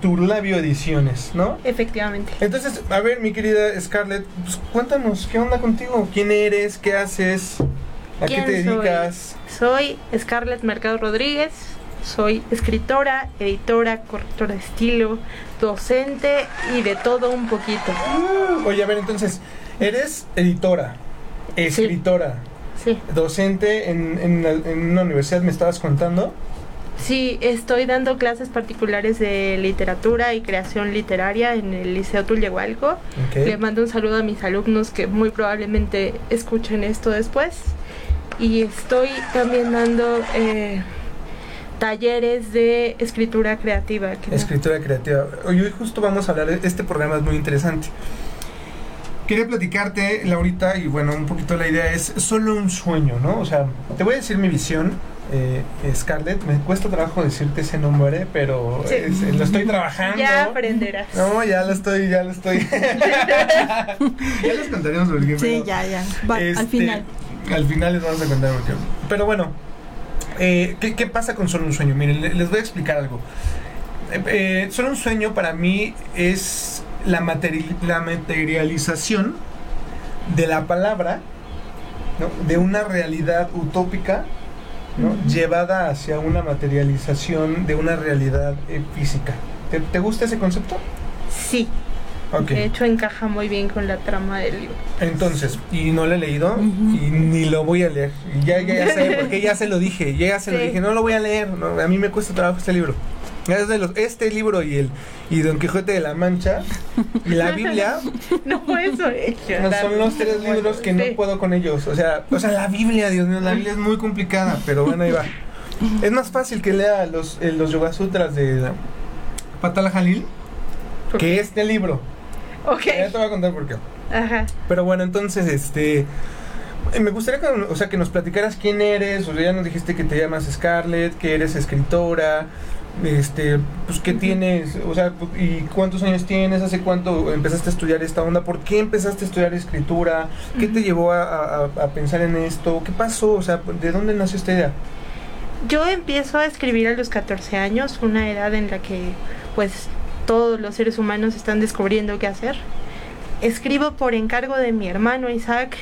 Turlabio Ediciones, ¿no? Efectivamente. Entonces, a ver, mi querida Scarlett, pues cuéntanos, ¿qué onda contigo? ¿Quién eres? ¿Qué haces? ¿A qué ¿Quién te soy? dedicas? Soy Scarlett Mercado Rodríguez, soy escritora, editora, correctora de estilo, docente y de todo un poquito. Oye, a ver, entonces, eres editora, escritora, Sí, docente en, en, la- en una universidad, me estabas contando. Sí, estoy dando clases particulares de literatura y creación literaria en el Liceo Tullehualco. Le mando un saludo a mis alumnos que muy probablemente escuchen esto después. Y estoy también dando eh, talleres de escritura creativa. que no- Escritura creativa. Hoy, hoy justo vamos a hablar, de- este programa es muy interesante. Quería platicarte, Laurita, y bueno, un poquito la idea es solo un sueño, ¿no? O sea, te voy a decir mi visión, eh, Scarlett, me cuesta trabajo decirte ese nombre, pero Sí. es- lo estoy trabajando. Ya aprenderás. No, ya lo estoy, ya lo estoy. ya les contaremos por qué. Sí, pero, ya, ya. Va, este, al final. Al final les vamos a contar por qué. Pero bueno, eh, ¿qué, qué pasa con solo un sueño? Miren, le- les voy a explicar algo. Eh, eh, solo un sueño para mí es la, materi- la materialización de la palabra, ¿no? de una realidad utópica ¿no? llevada hacia una materialización de una realidad eh, física. ¿Te, te gusta ese concepto? Sí, Ok. de hecho encaja muy bien con la trama del libro. Entonces, y no lo he leído y ni lo voy a leer. Y Ya, ya, ya sé, porque ya se lo dije, ya se lo dije, no lo voy a leer. no, a mí me cuesta trabajo este libro. Es de los, este libro y el y Don Quijote de la Mancha y la Biblia No fue eso, eh, no, son los tres libros que no puedo con ellos. O sea, o sea, la Biblia, Dios mío, la Biblia es muy complicada, pero bueno, ahí va. Es más fácil que lea los, eh, los Yoga Sutras de Patala Jalil que este libro. Ok, Ya te voy a contar por qué. ajá. Pero bueno, entonces, este. eh, Me gustaría que, o sea, que nos platicaras quién eres, o sea, ya nos dijiste que te llamas Scarlett, que eres escritora, este, pues qué tienes, o sea, y cuántos años tienes, hace cuánto empezaste a estudiar esta onda, por qué empezaste a estudiar escritura, qué te llevó a, a- a pensar en esto, qué pasó, o sea, de dónde nació esta idea. Yo empiezo a escribir a los 14 años, una edad en la que pues todos los seres humanos están descubriendo qué hacer. Escribo por encargo de mi hermano Isaac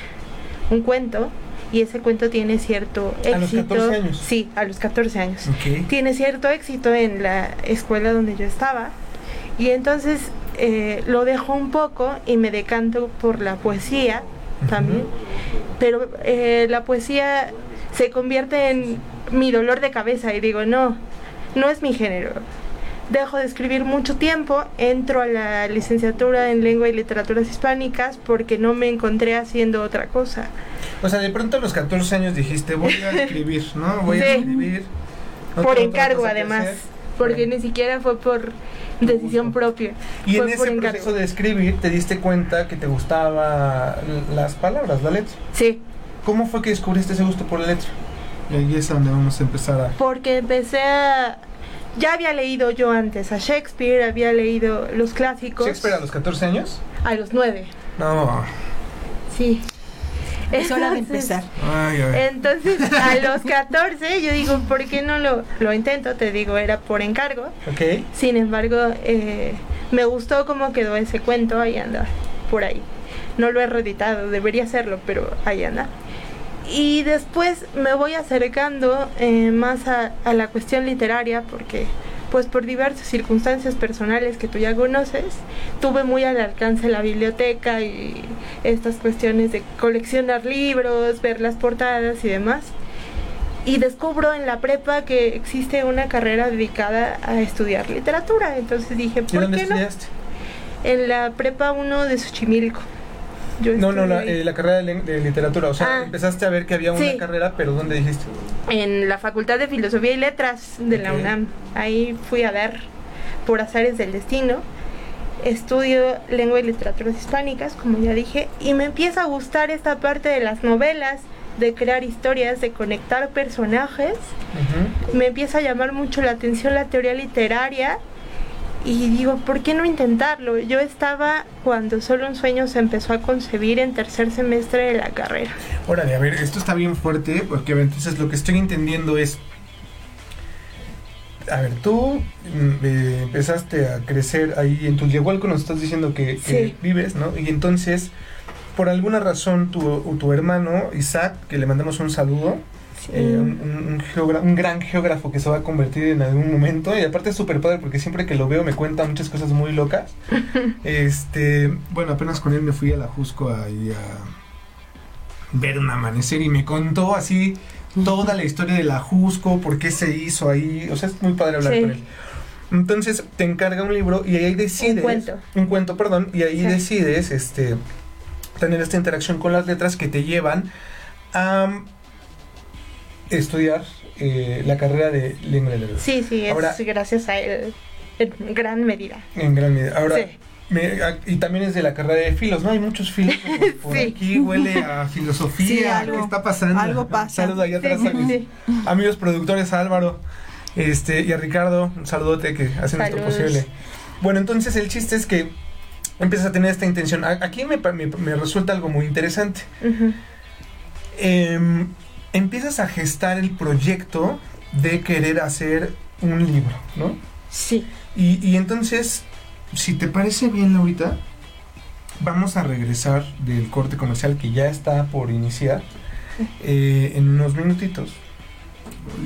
un cuento y ese cuento tiene cierto ¿A los éxito. 14 años? Sí, a los 14 años. Tiene cierto éxito en la escuela donde yo estaba y entonces eh, lo dejo un poco y me decanto por la poesía también. Pero eh, la poesía se convierte en mi dolor de cabeza y digo, no, no es mi género. Dejo de escribir mucho tiempo, entro a la licenciatura en lengua y literaturas hispánicas porque no me encontré haciendo otra cosa. O sea, de pronto a los 14 años dijiste, voy a escribir, ¿no? Voy a escribir. No por encargo además, porque ni siquiera fue por decisión propia. Y fue en ese proceso de escribir te diste cuenta que te gustaba las palabras, la letra. Sí, ¿Cómo fue que descubriste ese gusto por la letra? Y ahí es donde vamos a empezar a... porque empecé a... Ya había leído yo antes a Shakespeare, había leído los clásicos. ¿Shakespeare a los 14 años? A los nueve, No. sí. Es hora de empezar. Ay, ay. Entonces, a los 14, yo digo, ¿por qué no lo, lo intento? Te digo, era por encargo. Ok. Sin embargo, eh, me gustó cómo quedó ese cuento, ahí anda, por ahí. No lo he reeditado, debería hacerlo, pero ahí anda. Y después me voy acercando eh, más a, a la cuestión literaria, porque pues por diversas circunstancias personales que tú ya conoces, tuve muy al alcance la biblioteca y estas cuestiones de coleccionar libros, ver las portadas y demás. Y descubro en la prepa que existe una carrera dedicada a estudiar literatura. Entonces dije, ¿Y ¿por dónde qué no? estudiaste? En la prepa 1 de Xochimilco. Yo No, no, la, eh, la carrera de, literatura. O sea, Ah. empezaste a ver que había una Sí. carrera, pero ¿dónde dijiste? en la Facultad de Filosofía y Letras de la. UNAM. Ahí fui a dar por azares del destino. Estudio lengua y literaturas hispánicas, como ya dije, y me empieza a gustar esta parte de las novelas, de crear historias, de conectar personajes. Me empieza a llamar mucho la atención la teoría literaria y digo, ¿por qué no intentarlo? Yo estaba cuando Solo un sueño se empezó a concebir en tercer semestre de la carrera. Órale, a ver, esto está bien fuerte, porque entonces lo que estoy entendiendo es... a ver, tú mm, eh, empezaste a crecer ahí en Tulyehualco, nos estás diciendo que, que Sí. vives, ¿no? Y entonces, por alguna razón, tu, tu hermano, Isaac, que le mandamos un saludo, Sí. eh, un, gran geógrafo que se va a convertir en algún momento, y aparte es súper padre porque siempre que lo veo me cuenta muchas cosas muy locas. este, bueno, apenas con él me fui a la Jusco a ver un amanecer y me contó así toda la historia de la Jusco, por qué se hizo ahí, o sea, es muy padre hablar Sí. con él. Entonces te encarga un libro y ahí decides. Un cuento. Un cuento, perdón. Y ahí Sí. decides este, tener esta interacción con las letras que te llevan a estudiar eh, la carrera de lengua de la. Sí, sí, es Ahora- gracias a él en gran medida. En gran medida. Ahora, Sí. me- a- y también es de la carrera de filos, ¿no? Hay muchos filos por Sí. aquí, huele a filosofía. Sí, ¿Qué algo- está pasando? algo pasa. Saludos allá atrás a mis amigos productores, a Álvaro este, y a Ricardo. Un saludote que hacen esto Saludos. posible. Bueno, entonces el chiste es que empiezas a tener esta intención. Aquí me, me- me resulta algo muy interesante. Ujú. Em, empiezas a gestar el proyecto de querer hacer un libro, ¿no? Sí. Y, y entonces, si te parece bien, Laurita, vamos a regresar del corte comercial que ya está por iniciar eh, en unos minutitos.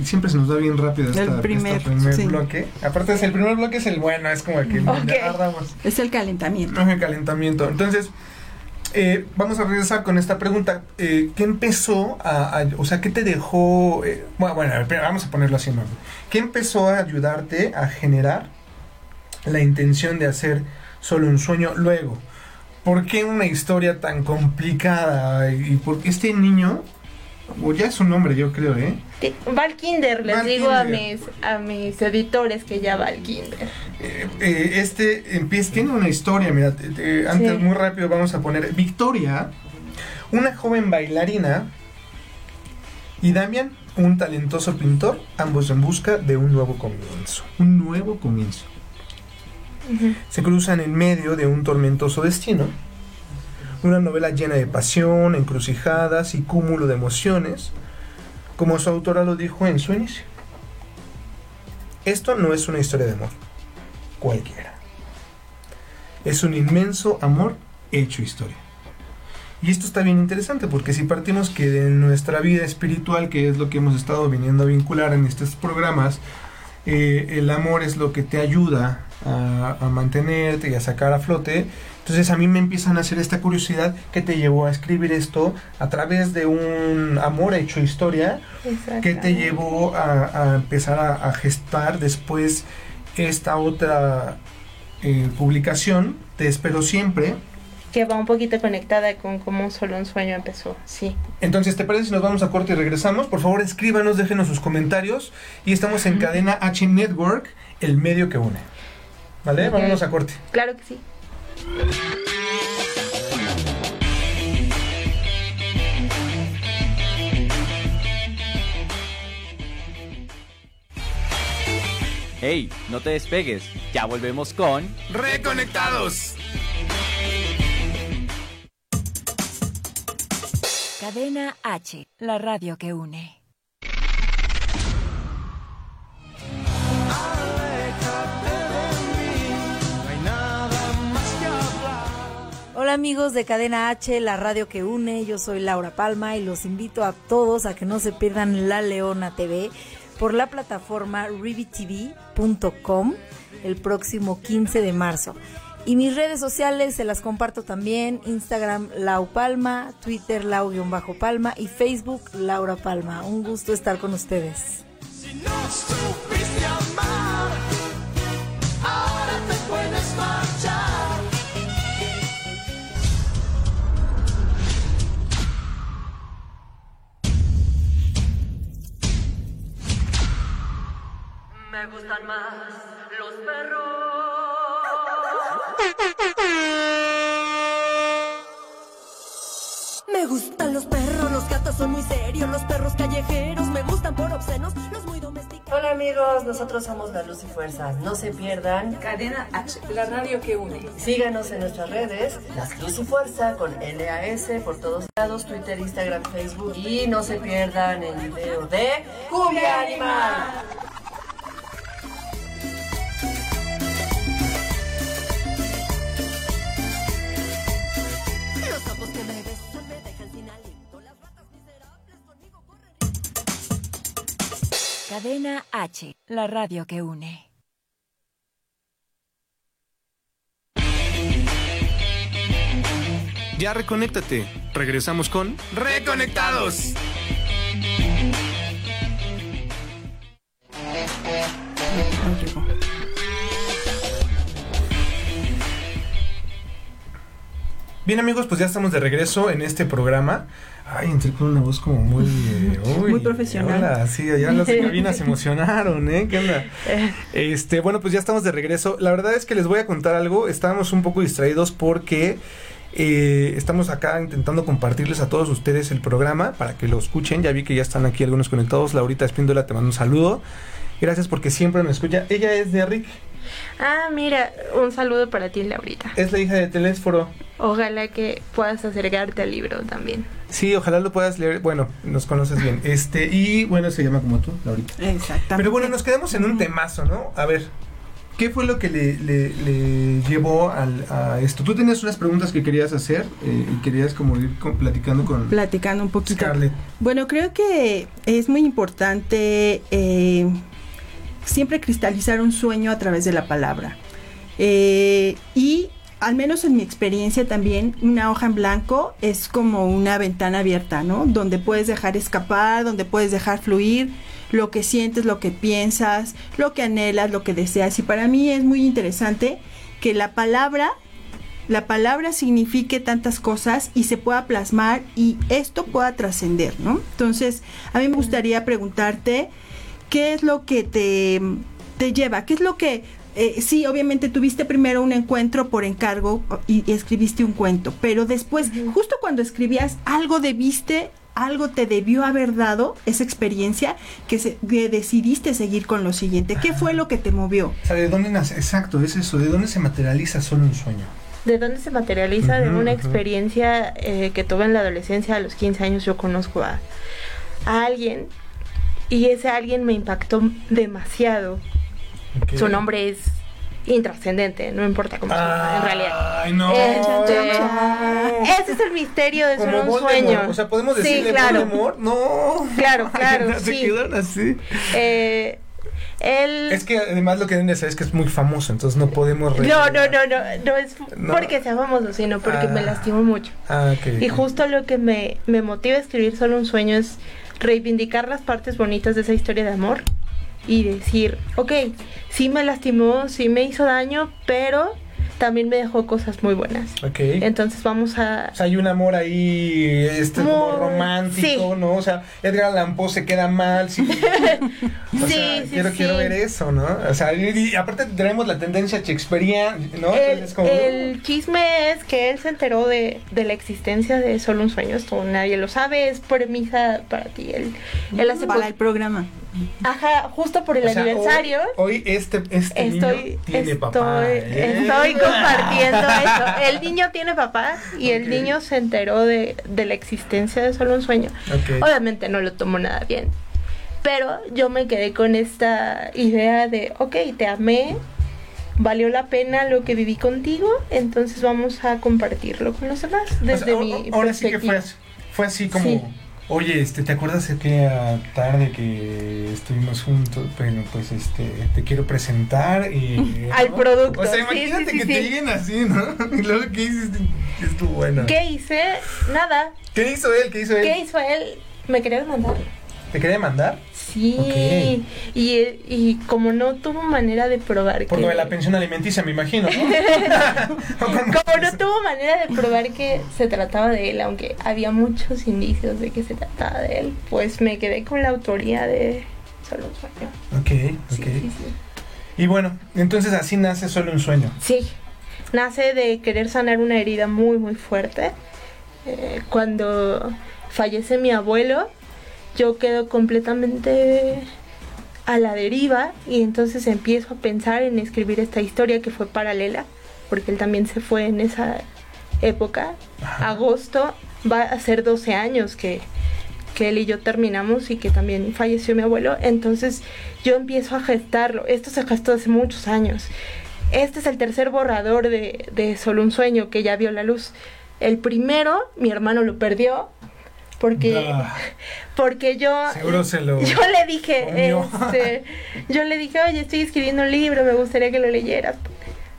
Siempre se nos da bien rápido esta, El primer, este primer sí. bloque. Aparte, es el primer bloque es el bueno, es como el que Ok. ya agarramos. Es el calentamiento. No es el calentamiento. Entonces, eh, vamos a regresar con esta pregunta. Eh, ¿Qué empezó a, O sea, ¿qué te dejó... eh, bueno, vamos a ponerlo así. ¿Qué empezó a ayudarte a generar la intención de hacer solo un sueño luego? ¿Por qué una historia tan complicada? Y por este niño... O ya es un nombre, yo creo, ¿eh? Sí, Va al kinder, les Va digo a mis, a mis editores que ya va al kinder. Eh, eh, este empieza, tiene una historia, mira, te- te- antes Sí. muy rápido vamos a poner Victoria, una joven bailarina, y Damian, un talentoso pintor, ambos en busca de un nuevo comienzo. Un nuevo comienzo. Se cruzan en medio de un tormentoso destino, una novela llena de pasión, encrucijadas y cúmulo de emociones, como su autora lo dijo en su inicio. Esto no es una historia de amor, cualquiera. Es un inmenso amor hecho historia. Y esto está bien interesante porque si partimos que de nuestra vida espiritual, que es lo que hemos estado viniendo a vincular en estos programas, eh, el amor es lo que te ayuda a, a mantenerte y a sacar a flote. Entonces a mí me empiezan a hacer esta curiosidad que te llevó a escribir esto a través de un amor hecho historia que te llevó a, a empezar a, a gestar después esta otra eh, publicación, Te espero siempre. Que va un poquito conectada con cómo solo un sueño empezó. Sí. Entonces, ¿te parece si nos vamos a corte y regresamos? Por favor, escríbanos, déjenos sus comentarios. Y estamos en cadena H Network, el medio que une. ¿Vale? Ok. Vámonos a corte. Claro que sí. Hey, no te despegues, ya volvemos con ¡Reconectados! Cadena H, la radio que une. Hola amigos de Cadena H, la radio que une, yo soy Laura Palma y los invito a todos a que no se pierdan La Leona TV por la plataforma rivitv.com el próximo 15 de marzo. Y mis redes sociales se las comparto también, Instagram Lau Palma, Twitter Lau-Palma y Facebook Laura Palma. Un gusto estar con ustedes. Me gustan más los perros. Me gustan los perros, los gatos son muy serios, los perros callejeros me gustan por obscenos, los muy domesticados. Hola amigos, nosotros somos La Luz y Fuerza. No se pierdan. Cadena H, la radio que une. Síganos en nuestras redes, Las Luz y Fuerza con LAS por todos lados, Twitter, Instagram, Facebook. Y no se pierdan el video de Cumbia Animal. Cadena H, la radio que une. Ya reconéctate. Regresamos con Reconectados. Bien amigos, pues ya estamos de regreso en este programa. Ay, entré con una voz como muy... eh, uy, Muy profesional. Hola, sí, allá las cabinas se emocionaron, ¿eh? ¿Qué onda? Este, bueno, pues ya estamos de regreso. La verdad es que les voy a contar algo. Estábamos un poco distraídos porque eh, estamos acá intentando compartirles a todos ustedes el programa para que lo escuchen. Ya vi que ya están aquí algunos conectados. Laurita Espíndola, te mando un saludo. Gracias porque siempre nos escucha. Ella es de Rick, Ah, mira, un saludo para ti, Laurita. es la hija de Telésforo. Ojalá que puedas acercarte al libro también. Sí, ojalá lo puedas leer. Bueno, nos conoces bien. Este, y bueno, se llama como tú, Laurita. Exactamente. Pero bueno, nos quedamos en un temazo, ¿no? A ver, ¿qué fue lo que le, le- le llevó al- a esto? Tú tenías unas preguntas que querías hacer eh, y querías como ir con- platicando con Platicando un poquito. Scarlett. Bueno, creo que es muy importante eh, siempre cristalizar un sueño a través de la palabra. Eh, y al menos en mi experiencia también, una hoja en blanco es como una ventana abierta, ¿no? Donde puedes dejar escapar, donde puedes dejar fluir lo que sientes, lo que piensas, lo que anhelas, lo que deseas. Y para mí es muy interesante que la palabra la palabra signifique tantas cosas y se pueda plasmar y esto pueda trascender, ¿no? Entonces, a mí me gustaría preguntarte qué es lo que te, te lleva, qué es lo que, eh, sí, obviamente tuviste primero un encuentro por encargo y, y escribiste un cuento, pero después, justo cuando escribías, algo debiste, algo te debió haber dado esa experiencia que, se- que decidiste seguir con lo siguiente. ¿Qué fue lo que te movió? O sea, ¿de dónde nace? Exacto, es eso. ¿De dónde se materializa solo un sueño? ¿De dónde se materializa? de una experiencia eh, que tuve en la adolescencia, a los 15 años yo conozco a, a alguien y ese alguien me impactó demasiado. Su nombre es intrascendente, no importa cómo se llama en realidad. Ay, no. Este, ese es el misterio de Como solo un Voldemort. sueño. O sea, ¿podemos Sí, decirle claro. Voldemort? No. Claro, claro, Se sí. quedaron así. Eh, él... Es que además lo que deben de saber es que es muy famoso, entonces no podemos... No, revelar. no, no, no, no es No. porque sea famoso, sino porque me Ah. lastimó mucho. Ah, ok. Y justo lo que me, me motiva a escribir solo un sueño es reivindicar las partes bonitas de esa historia de amor y decir, ok, sí me lastimó, sí me hizo daño, pero también me dejó cosas muy buenas. Ok. Entonces vamos a... O sea, hay un amor ahí, este, como Muy- romántico, sí. ¿no? O sea, Edgar Allan Poe se queda mal, sí. O Sí, sea, sí, quiero, sí. quiero ver eso, ¿no? O sea, y, y aparte tenemos la tendencia shakespeariana, ¿no? El, Entonces, como, el chisme es que él se enteró de, de la existencia de solo un sueño, esto nadie lo sabe, es premisa para ti. Él, él hace Para el programa. Ajá, justo por el o sea, aniversario. Hoy, hoy este, este Estoy, niño tiene estoy, papá. ¿eh? estoy compartiendo eso. El niño tiene papá y el niño se enteró de, de la existencia de solo un sueño. Obviamente no lo tomó nada bien. Pero yo me quedé con esta idea de, ok, te amé, valió la pena lo que viví contigo, entonces vamos a compartirlo con los demás O sea, desde o- mi o- ahora sí que fue fue así como, Sí. Oye, este, ¿te acuerdas aquella tarde que estuvimos juntos? Bueno, pues, este, te quiero presentar y... Al ¿no? producto, O sea, imagínate sí, sí, que sí. te lleguen así, ¿no? Y luego, ¿qué hiciste? Estuvo bueno. ¿Qué hice? Nada. ¿Qué hizo él? ¿Qué hizo él? ¿Qué hizo él? Me quería demandar. ¿Te quería mandar? Sí, y, y como no tuvo manera de probar Por que... lo de la pensión alimenticia, me imagino, ¿no? como no tuvo manera de probar que se trataba de él, aunque había muchos indicios de que se trataba de él, pues me quedé con la autoría de solo un sueño. Ok, ok. Sí, sí, sí. Y bueno, entonces así nace solo un sueño. Sí, nace de querer sanar una herida muy, muy fuerte. Eh, cuando fallece mi abuelo, yo quedo completamente a la deriva y entonces empiezo a pensar en escribir esta historia que fue paralela, porque él también se fue en esa época. Agosto va a ser 12 años que, que él y yo terminamos y que también falleció mi abuelo. Entonces yo empiezo a gestarlo. Esto se gestó hace muchos años. Este es el tercer borrador de, de Solo un sueño que ya vio la luz. El primero, mi hermano lo perdió. Porque Ah, porque yo Seguro se lo yo le dije este, yo le dije oye estoy escribiendo un libro me gustaría que lo leyeras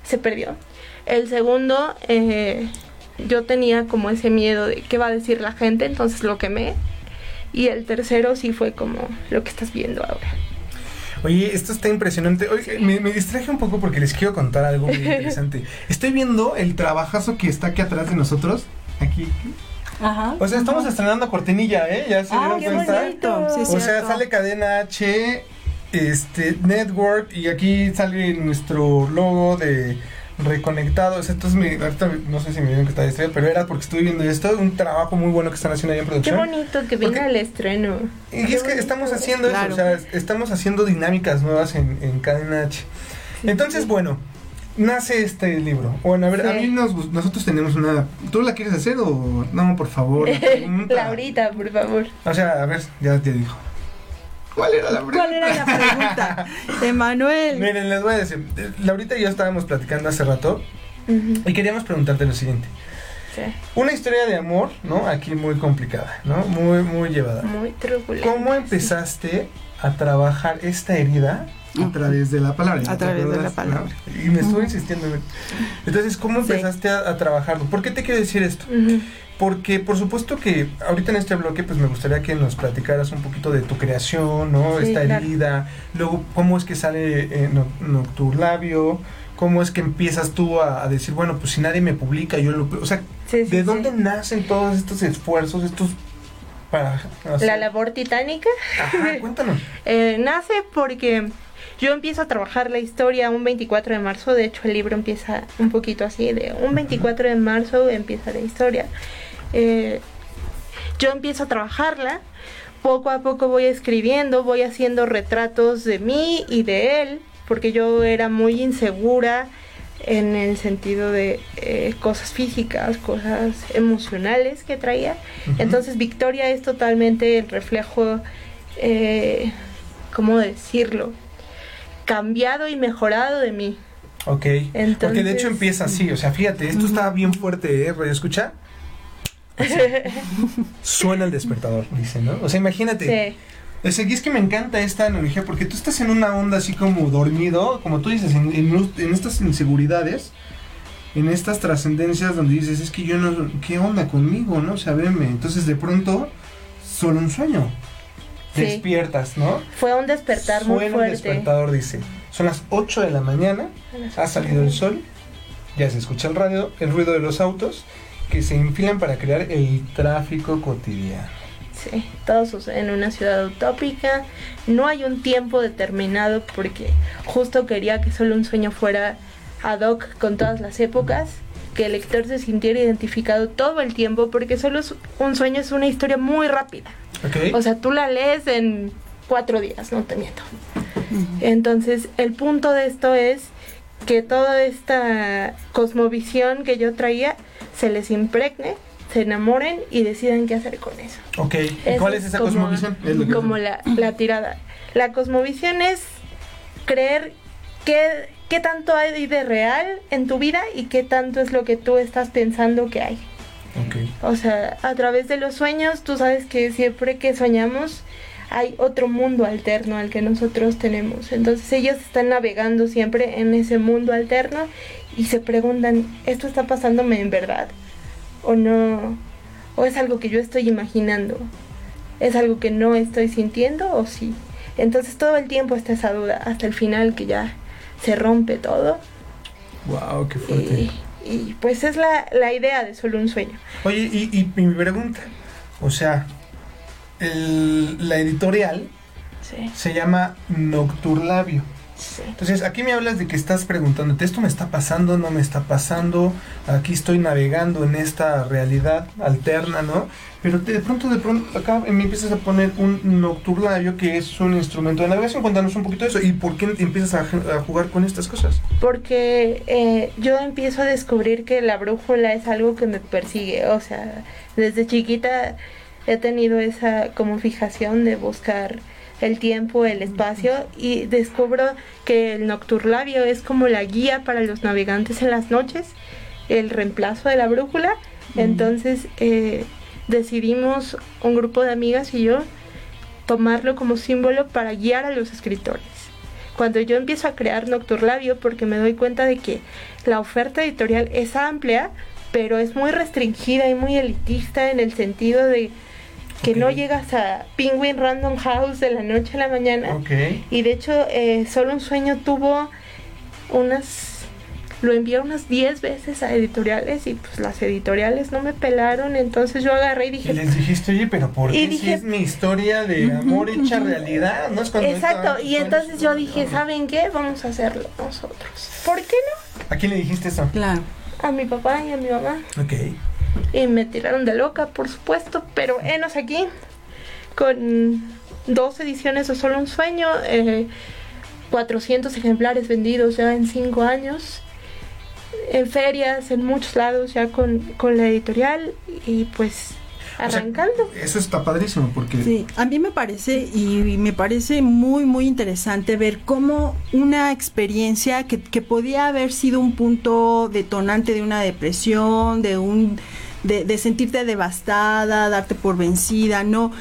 se perdió el segundo eh, yo tenía como ese miedo de qué va a decir la gente entonces lo quemé y el tercero sí fue como lo que estás viendo ahora Oye, esto está impresionante. Oye, me, me distraje un poco porque les quiero contar algo muy interesante. Estoy viendo el trabajazo que está aquí atrás de nosotros. Aquí. Ajá. O sea, estamos estrenando cortinilla, ¿eh? Ya se Ah, dieron qué cuenta. bonito. Sí, o sea, sale cadena H, este, Network, y aquí sale nuestro logo de reconectados. Entonces, me, ahorita no sé si me vieron que está distraído, pero era porque estuve viendo esto. Un trabajo muy bueno que están haciendo ahí en qué producción. bonito que venga el estreno Y es que estamos haciendo Claro. eso, o sea, estamos haciendo dinámicas nuevas en, en Cadena H. Entonces, bueno, nace este libro. Bueno, a ver, a mí nos, nosotros tenemos una... ¿Tú la quieres hacer o no, por favor? la? Laurita por favor O sea, a ver, ya te dijo. ¿Cuál era la pregunta? ¿Cuál era la pregunta? Emanuel. Miren, les voy a decir. eh, Laurita y yo estábamos platicando hace rato y queríamos preguntarte lo siguiente. sí. Una historia de amor, ¿no? Aquí muy complicada, ¿no? Muy, muy llevada. muy turbulento ¿Cómo empezaste a trabajar esta herida a través de la palabra? A ¿Te través de la palabra. Y me estuvo insistiendo. Entonces, ¿cómo Sí. empezaste a, a trabajarlo? ¿Por qué te quiero decir esto? Porque por supuesto que ahorita en este bloque pues me gustaría que nos platicaras un poquito de tu creación, ¿no? Sí, Esta claro. herida, luego cómo es que sale eh, no- Nocturlabio, cómo es que empiezas tú a, a decir, bueno, pues si nadie me publica, yo lo... O sea, Sí, ¿de dónde nacen todos estos esfuerzos, estos... para... hacer- La labor titánica Ajá, cuéntanos. eh, nace porque yo empiezo a trabajar la historia un 24 de marzo, de hecho el libro empieza un poquito así, de un 24 de marzo empieza la historia. Eh, yo empiezo a trabajarla, poco a poco voy escribiendo, voy haciendo retratos de mí y de él, porque yo era muy insegura en el sentido de eh, cosas físicas, cosas emocionales que traía. Entonces Victoria es totalmente el reflejo, eh, ¿cómo decirlo? Cambiado y mejorado de mí. Ok. Porque de Entonces- hecho empieza así, o sea, fíjate, esto está bien fuerte, ¿eh? Radio escucha. Suena el despertador, dice, ¿no? O sea, imagínate. Sí. O sea, es que me encanta esta analogía porque tú estás en una onda así como dormido, como tú dices, en, en us- en estas inseguridades, en estas trascendencias donde dices, es que yo no, ¿qué onda conmigo, no? O sea, veme. Entonces de pronto, solo un sueño. Sí. Despiertas, ¿no? Fue un despertar muy Suena el fuerte. despertador, dice. Son las 8 de la mañana, ha salido el sol, ya se escucha el radio, el ruido de los autos que se enfilan para crear el tráfico cotidiano. Sí, todo sucede en una ciudad utópica. No hay un tiempo determinado porque justo quería que solo un sueño fuera ad hoc con todas las épocas, que el lector se sintiera identificado todo el tiempo porque solo es- un sueño es una historia muy rápida. ¿Ok? O sea, tú la lees en cuatro días, no te miento. Entonces, el punto de esto es que toda esta cosmovisión que yo traía se les impregne, se enamoren y decidan qué hacer con eso. ok. ¿Y Eso ¿Cuál es esa como- cosmovisión? Es lo que- Como la, la tirada. La cosmovisión es creer qué, qué tanto hay de real en tu vida y qué tanto es lo que tú estás pensando que hay. Ok. O sea, a través de los sueños, tú sabes que siempre que soñamos hay otro mundo alterno al que nosotros tenemos. Entonces ellos están navegando siempre en ese mundo alterno y se preguntan, ¿esto está pasándome en verdad? ¿O no? ¿O es algo que yo estoy imaginando? ¿Es algo que no estoy sintiendo o sí? Entonces todo el tiempo está esa duda hasta el final que ya se rompe todo. Wow, qué fuerte. Y, y pues es la, la idea de solo un sueño. Oye, y, y mi pregunta, o sea, el- la editorial Sí. se llama Nocturlabio. Sí. Entonces, aquí me hablas de que estás preguntándote, ¿esto me está pasando? ¿No me está pasando? Aquí estoy navegando en esta realidad alterna, ¿no? Pero de pronto, de pronto, acá me empiezas a poner un nocturlabio que es un instrumento de navegación. Cuéntanos un poquito de eso. ¿Y por qué empiezas a, a jugar con estas cosas? Porque eh, yo empiezo a descubrir que la brújula es algo que me persigue. O sea, desde chiquita he tenido esa como fijación de buscar el tiempo, el espacio y descubro que el nocturlabio es como la guía para los navegantes en las noches, el reemplazo de la brújula. Entonces, eh, decidimos un grupo de amigas y yo tomarlo como símbolo para guiar a los escritores. Cuando yo empiezo a crear Nocturlabio, porque me doy cuenta de que la oferta editorial es amplia, pero es muy restringida y muy elitista en el sentido de que no llegas a Penguin Random House de la noche a la mañana. Ok. Y de hecho, eh, solo un sueño tuvo unas. Lo envié unas 10 veces a editoriales y pues las editoriales no me pelaron. Entonces yo agarré y Y dije. les dijiste, oye, pero ¿por Y qué si dije- es mi historia de amor hecha realidad? ¿No es cuando Exacto, y entonces yo dije, ¿saben qué? Vamos a hacerlo nosotros. ¿Por qué no? ¿A quién le dijiste eso? Claro. A mi papá y a mi mamá. Ok. Y me tiraron de loca, por supuesto, pero enos aquí con dos ediciones de Solo un Sueño, eh, 400 ejemplares vendidos ya en cinco años, en ferias, en muchos lados ya con, con la editorial y pues O sea, arrancando. Eso está padrísimo porque Sí, a mí me parece y me parece muy muy interesante ver cómo una experiencia que, que podía haber sido un punto detonante de una depresión, de un de, de sentirte devastada, darte por vencida, no,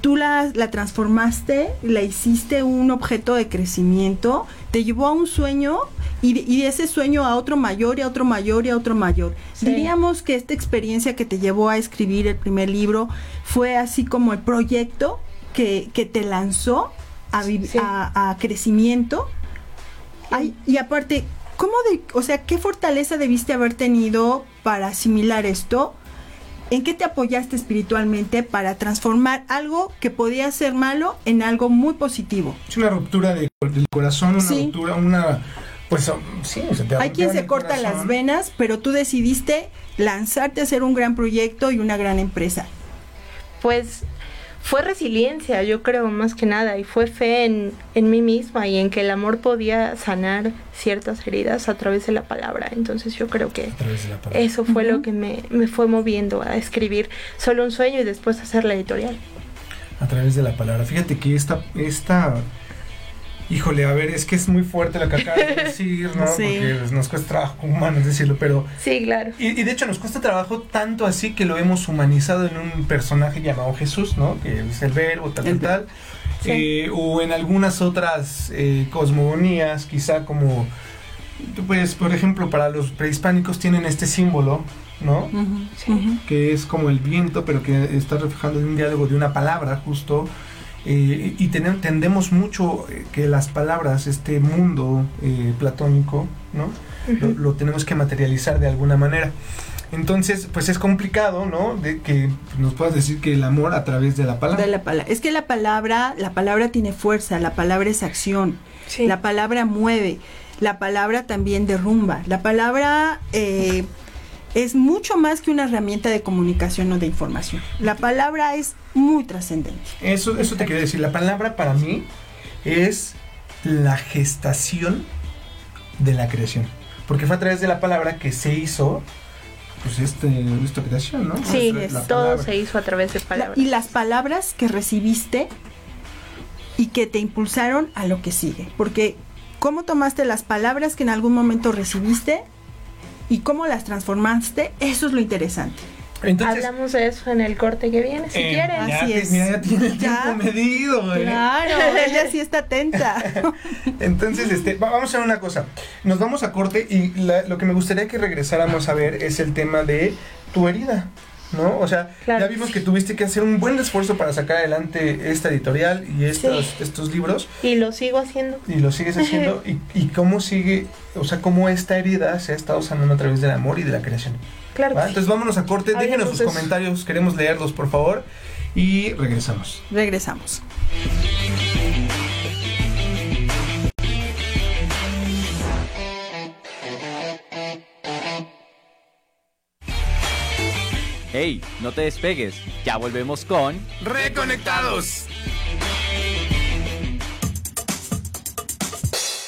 tú la, la transformaste, la hiciste un objeto de crecimiento, te llevó a un sueño y de, y de ese sueño a otro mayor y a otro mayor y a otro mayor. Sí. Diríamos que esta experiencia que te llevó a escribir el primer libro fue así como el proyecto que, que te lanzó a, Sí. a, a crecimiento. Ay, y aparte, ¿cómo de, o sea, qué fortaleza debiste haber tenido para asimilar esto? ¿En qué te apoyaste espiritualmente para transformar algo que podía ser malo en algo muy positivo? es una ruptura de- del corazón, una Sí. ruptura, una... Pues sí, se te Hay quien se corta las venas, pero tú decidiste lanzarte a hacer un gran proyecto y una gran empresa. Pues fue resiliencia, yo creo, más que nada, y fue fe en, en mí misma y en que el amor podía sanar ciertas heridas a través de la palabra. Entonces yo creo que eso fue lo que me, me fue moviendo a escribir solo un sueño y después hacer la editorial. A través de la palabra. Fíjate que esta, esta Híjole, a ver, es que es muy fuerte lo que acabas de decir, ¿no? Sí. Porque pues, nos cuesta trabajo humanos decirlo, pero... Sí, claro. Y, y de hecho nos cuesta trabajo tanto así que lo hemos humanizado en un personaje llamado Jesús, ¿no? Que es el verbo, tal, tal, tal. Sí. Eh, o en algunas otras eh, cosmogonías, quizá como... Pues, por ejemplo, para los prehispánicos tienen este símbolo, ¿no? Ujú. que es como el viento, pero que está reflejando un diálogo de una palabra justo. Eh, y tendemos mucho eh, que las palabras, este mundo eh, platónico, ¿no? Lo, tenemos que materializar de alguna manera. Entonces, pues es complicado, ¿no? De que nos puedas decir que el amor a través de la palabra. De la pala- es que la palabra, la palabra tiene fuerza, la palabra es acción, Sí. la palabra mueve, la palabra también derrumba, la palabra eh, es mucho más que una herramienta de comunicación o de información. La palabra es muy trascendente. Eso, eso te quería decir. La palabra para mí es la gestación de la creación. Porque fue a través de la palabra que se hizo pues este, esta creación, ¿no? Sí, todo palabra. se hizo a través de La- palabras. y las palabras que recibiste y que te impulsaron a lo que sigue. Porque cómo tomaste las palabras que en algún momento recibiste y cómo las transformaste, eso es lo interesante. Entonces, Hablamos de eso en el corte que viene, si eh, quieres. ya, Así te- es. mira, ya tiene el Ya. tiempo medido. ¿eh? Claro, ella sí está atenta. Entonces, este, va- vamos a hacer una cosa. Nos vamos a corte y la- lo que me gustaría que regresáramos a ver es el tema de tu herida. ¿No? O sea, Claro. ya vimos que tuviste que hacer un buen esfuerzo para sacar adelante esta editorial y estos, estos libros. Y lo sigo haciendo. y lo sigues haciendo y, y cómo sigue, o sea, cómo esta herida se ha estado sanando a través del amor y de la creación. Claro. ¿va? que sí. Entonces vámonos a corte, déjenos sus eso. comentarios, queremos leerlos por favor y regresamos. Regresamos. Hey, no te despegues. Ya volvemos con Reconectados.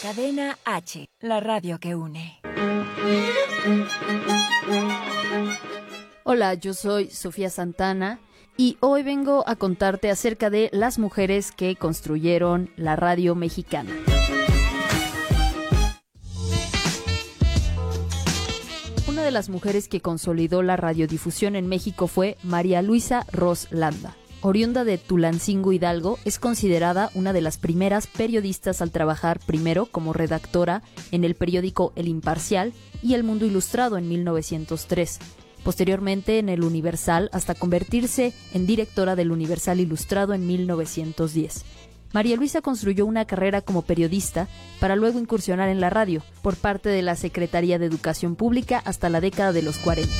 Cadena H, la radio que une. Hola, yo soy Sofía Santana y hoy vengo a contarte acerca de las mujeres que construyeron la radio mexicana. De las mujeres que consolidó la radiodifusión en México fue María Luisa Ros Landa. Oriunda de Tulancingo Hidalgo, es considerada una de las primeras periodistas al trabajar primero como redactora en el periódico El Imparcial y El Mundo Ilustrado en 1903, posteriormente en El Universal hasta convertirse en directora del Universal Ilustrado en 1910. María Luisa construyó una carrera como periodista para luego incursionar en la radio por parte de la Secretaría de Educación Pública hasta la década de los 40.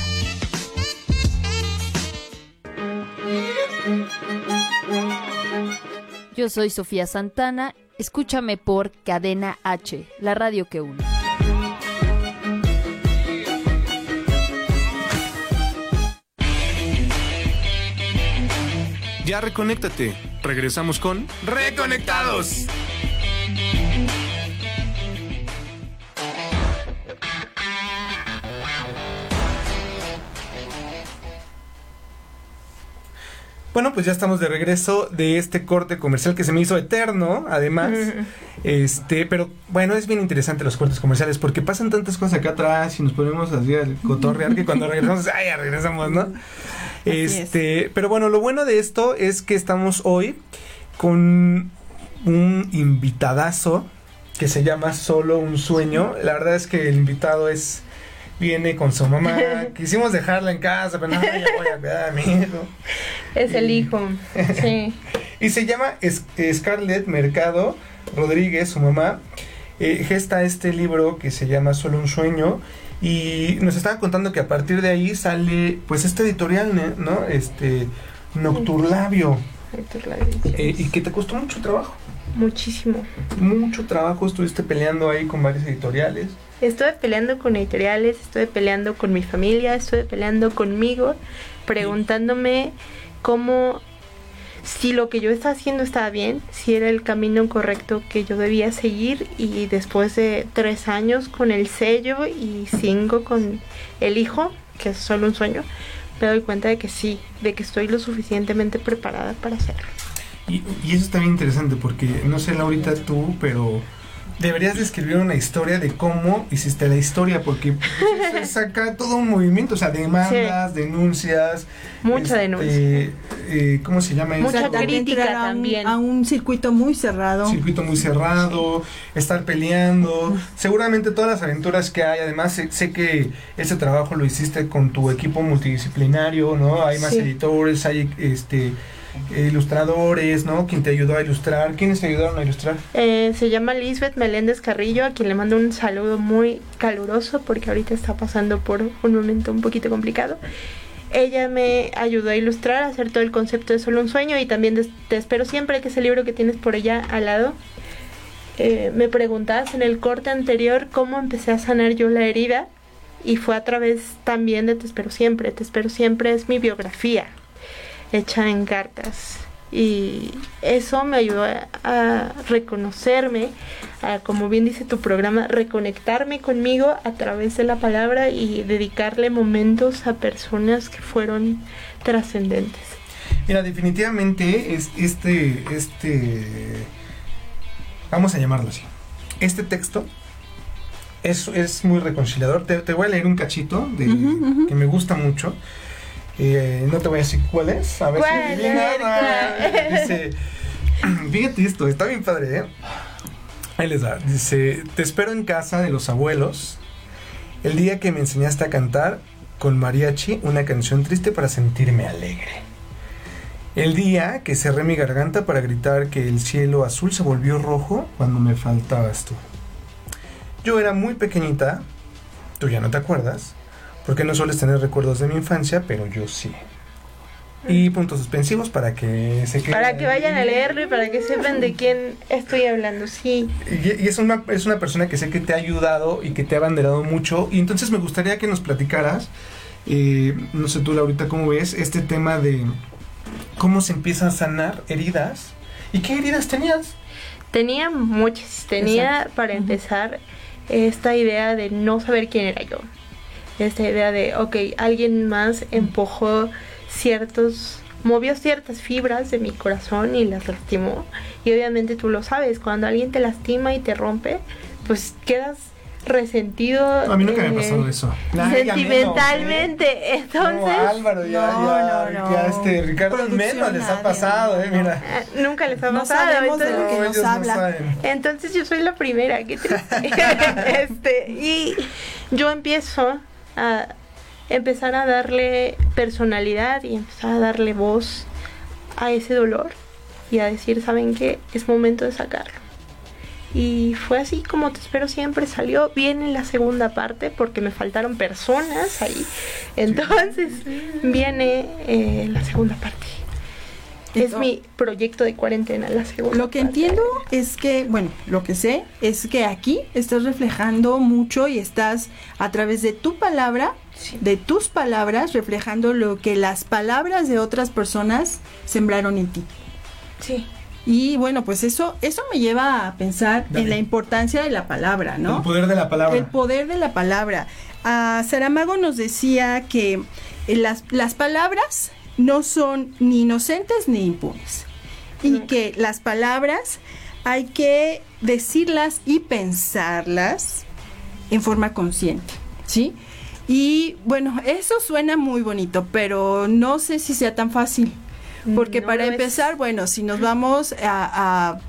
Yo soy Sofía Santana, escúchame por Cadena H, la radio que une. Ya reconéctate. Regresamos con Reconectados. Bueno, pues ya estamos de regreso de este corte comercial que se me hizo eterno, además. Este, pero bueno, es bien interesante los cortes comerciales porque pasan tantas cosas acá atrás y nos ponemos así al cotorrear que cuando regresamos, ay, ya regresamos, ¿no? Este, pero bueno, lo bueno de esto es que estamos hoy con un invitadazo que se llama Solo un sueño. La verdad es que el invitado es viene con su mamá. Quisimos dejarla en casa, pero no, ya voy a cuidar a mi hijo. Es el hijo, sí. y se llama Scarlett Mercado Rodríguez, su mamá. Eh, gesta este libro que se llama Solo un sueño y nos estaba contando que a partir de ahí sale pues este editorial, ¿no? Este Nocturlabio. Eh, y que te costó mucho trabajo. Muchísimo. Mucho trabajo, estuviste peleando ahí con varios editoriales. Estuve peleando con editoriales, estuve peleando con mi familia, estuve peleando conmigo, preguntándome cómo, si lo que yo estaba haciendo estaba bien, si era el camino correcto que yo debía seguir y después de tres años con el sello y cinco con el hijo, que es solo un sueño, me doy cuenta de que sí, de que estoy lo suficientemente preparada para hacerlo. Y, y eso está bien interesante porque no sé Laurita tú, pero deberías de escribir una historia de cómo hiciste la historia, porque pues, saca todo un movimiento, o sea, demandas, denuncias. Mucha este, denuncia. Eh, ¿Cómo se llama? Mucha O sea, crítica a un- también. A un circuito muy cerrado. circuito muy cerrado, estar peleando, seguramente todas las aventuras que hay, además sé, sé que ese trabajo lo hiciste con tu equipo multidisciplinario, ¿no? Hay más Sí. editores, hay este ilustradores, ¿no? Quien te ayudó a ilustrar, ¿quiénes te ayudaron a ilustrar? Eh, se llama Lisbeth Meléndez Carrillo, a quien le mando un saludo muy caluroso porque ahorita está pasando por un momento un poquito complicado. Ella me ayudó a ilustrar, a hacer todo el concepto de Solo un Sueño y también Te Espero Siempre, que es el libro que tienes por allá al lado. Eh, me preguntabas en el corte anterior cómo empecé a sanar yo la herida y fue a través también de Te Espero Siempre. Te Espero Siempre es mi biografía hecha en cartas y eso me ayudó a, reconocerme, a, como bien dice tu programa, reconectarme conmigo a través de la palabra y dedicarle momentos a personas que fueron trascendentes. Mira, definitivamente es este, este, vamos a llamarlo así, este texto es, es muy reconciliador. Te, te voy a leer un cachito de, que me gusta mucho. Eh, no te voy a decir cuál es. A ver si ¿Cuál es? Ah, Dice, fíjate esto, está bien padre, ¿eh? Ahí les da. Dice, te espero en casa de los abuelos el día que me enseñaste a cantar con mariachi una canción triste para sentirme alegre. El día que cerré mi garganta para gritar que el cielo azul se volvió rojo cuando me faltabas tú. Yo era muy pequeñita, tú ya no te acuerdas, porque no sueles tener recuerdos de mi infancia, pero yo sí. Y puntos suspensivos para que se queden Para que vayan a leerlo y para que sepan de quién estoy hablando, sí. Y, y es, una, es una persona que sé que te ha ayudado y que te ha abanderado mucho. Y entonces me gustaría que nos platicaras, eh, no sé tú, Laurita, cómo ves este tema de cómo se empiezan a sanar heridas. ¿Y qué heridas tenías? Tenía muchas. Tenía, Exacto. para empezar, esta idea de no saber quién era yo. Esta idea de, ok, alguien más empujó ciertos, movió ciertas fibras de mi corazón y las lastimó. Y obviamente tú lo sabes, cuando alguien te lastima y te rompe, pues quedas resentido. A mí nunca me ha eh, eso. A mí no, Sentimentalmente. ¿eh? Entonces. No, Álvaro, ya, No, ya, no, no. ya este Ricardo menos les ha pasado, eh, mira. eh, Nunca les ha No pasado. sabemos de entonces- lo que No, nos habla. saben. Entonces yo soy la primera, qué triste. este, y yo empiezo a empezar a darle personalidad y empezar a darle voz a ese dolor y a decir, ¿saben qué? Es momento de sacarlo. Y fue así como te espero siempre salió. Viene la segunda parte porque me faltaron personas ahí. Entonces viene eh, la segunda parte. Es mi proyecto de cuarentena, la segunda. Lo que parte. entiendo es que, bueno, lo que sé es que aquí estás reflejando mucho y estás a través de tu palabra, Sí. de tus palabras, reflejando lo que las palabras de otras personas sembraron en ti. Sí. Y bueno, pues eso, eso me lleva a pensar Dale. en la importancia de la palabra, ¿no? El poder de la palabra. El poder de la palabra. Ah, Saramago nos decía que las, las palabras no son ni inocentes ni impunes. Y que las palabras hay que decirlas y pensarlas en forma consciente, ¿sí? Y bueno, eso suena muy bonito, pero no sé si sea tan fácil. Porque No para es. empezar, bueno, si nos vamos a, a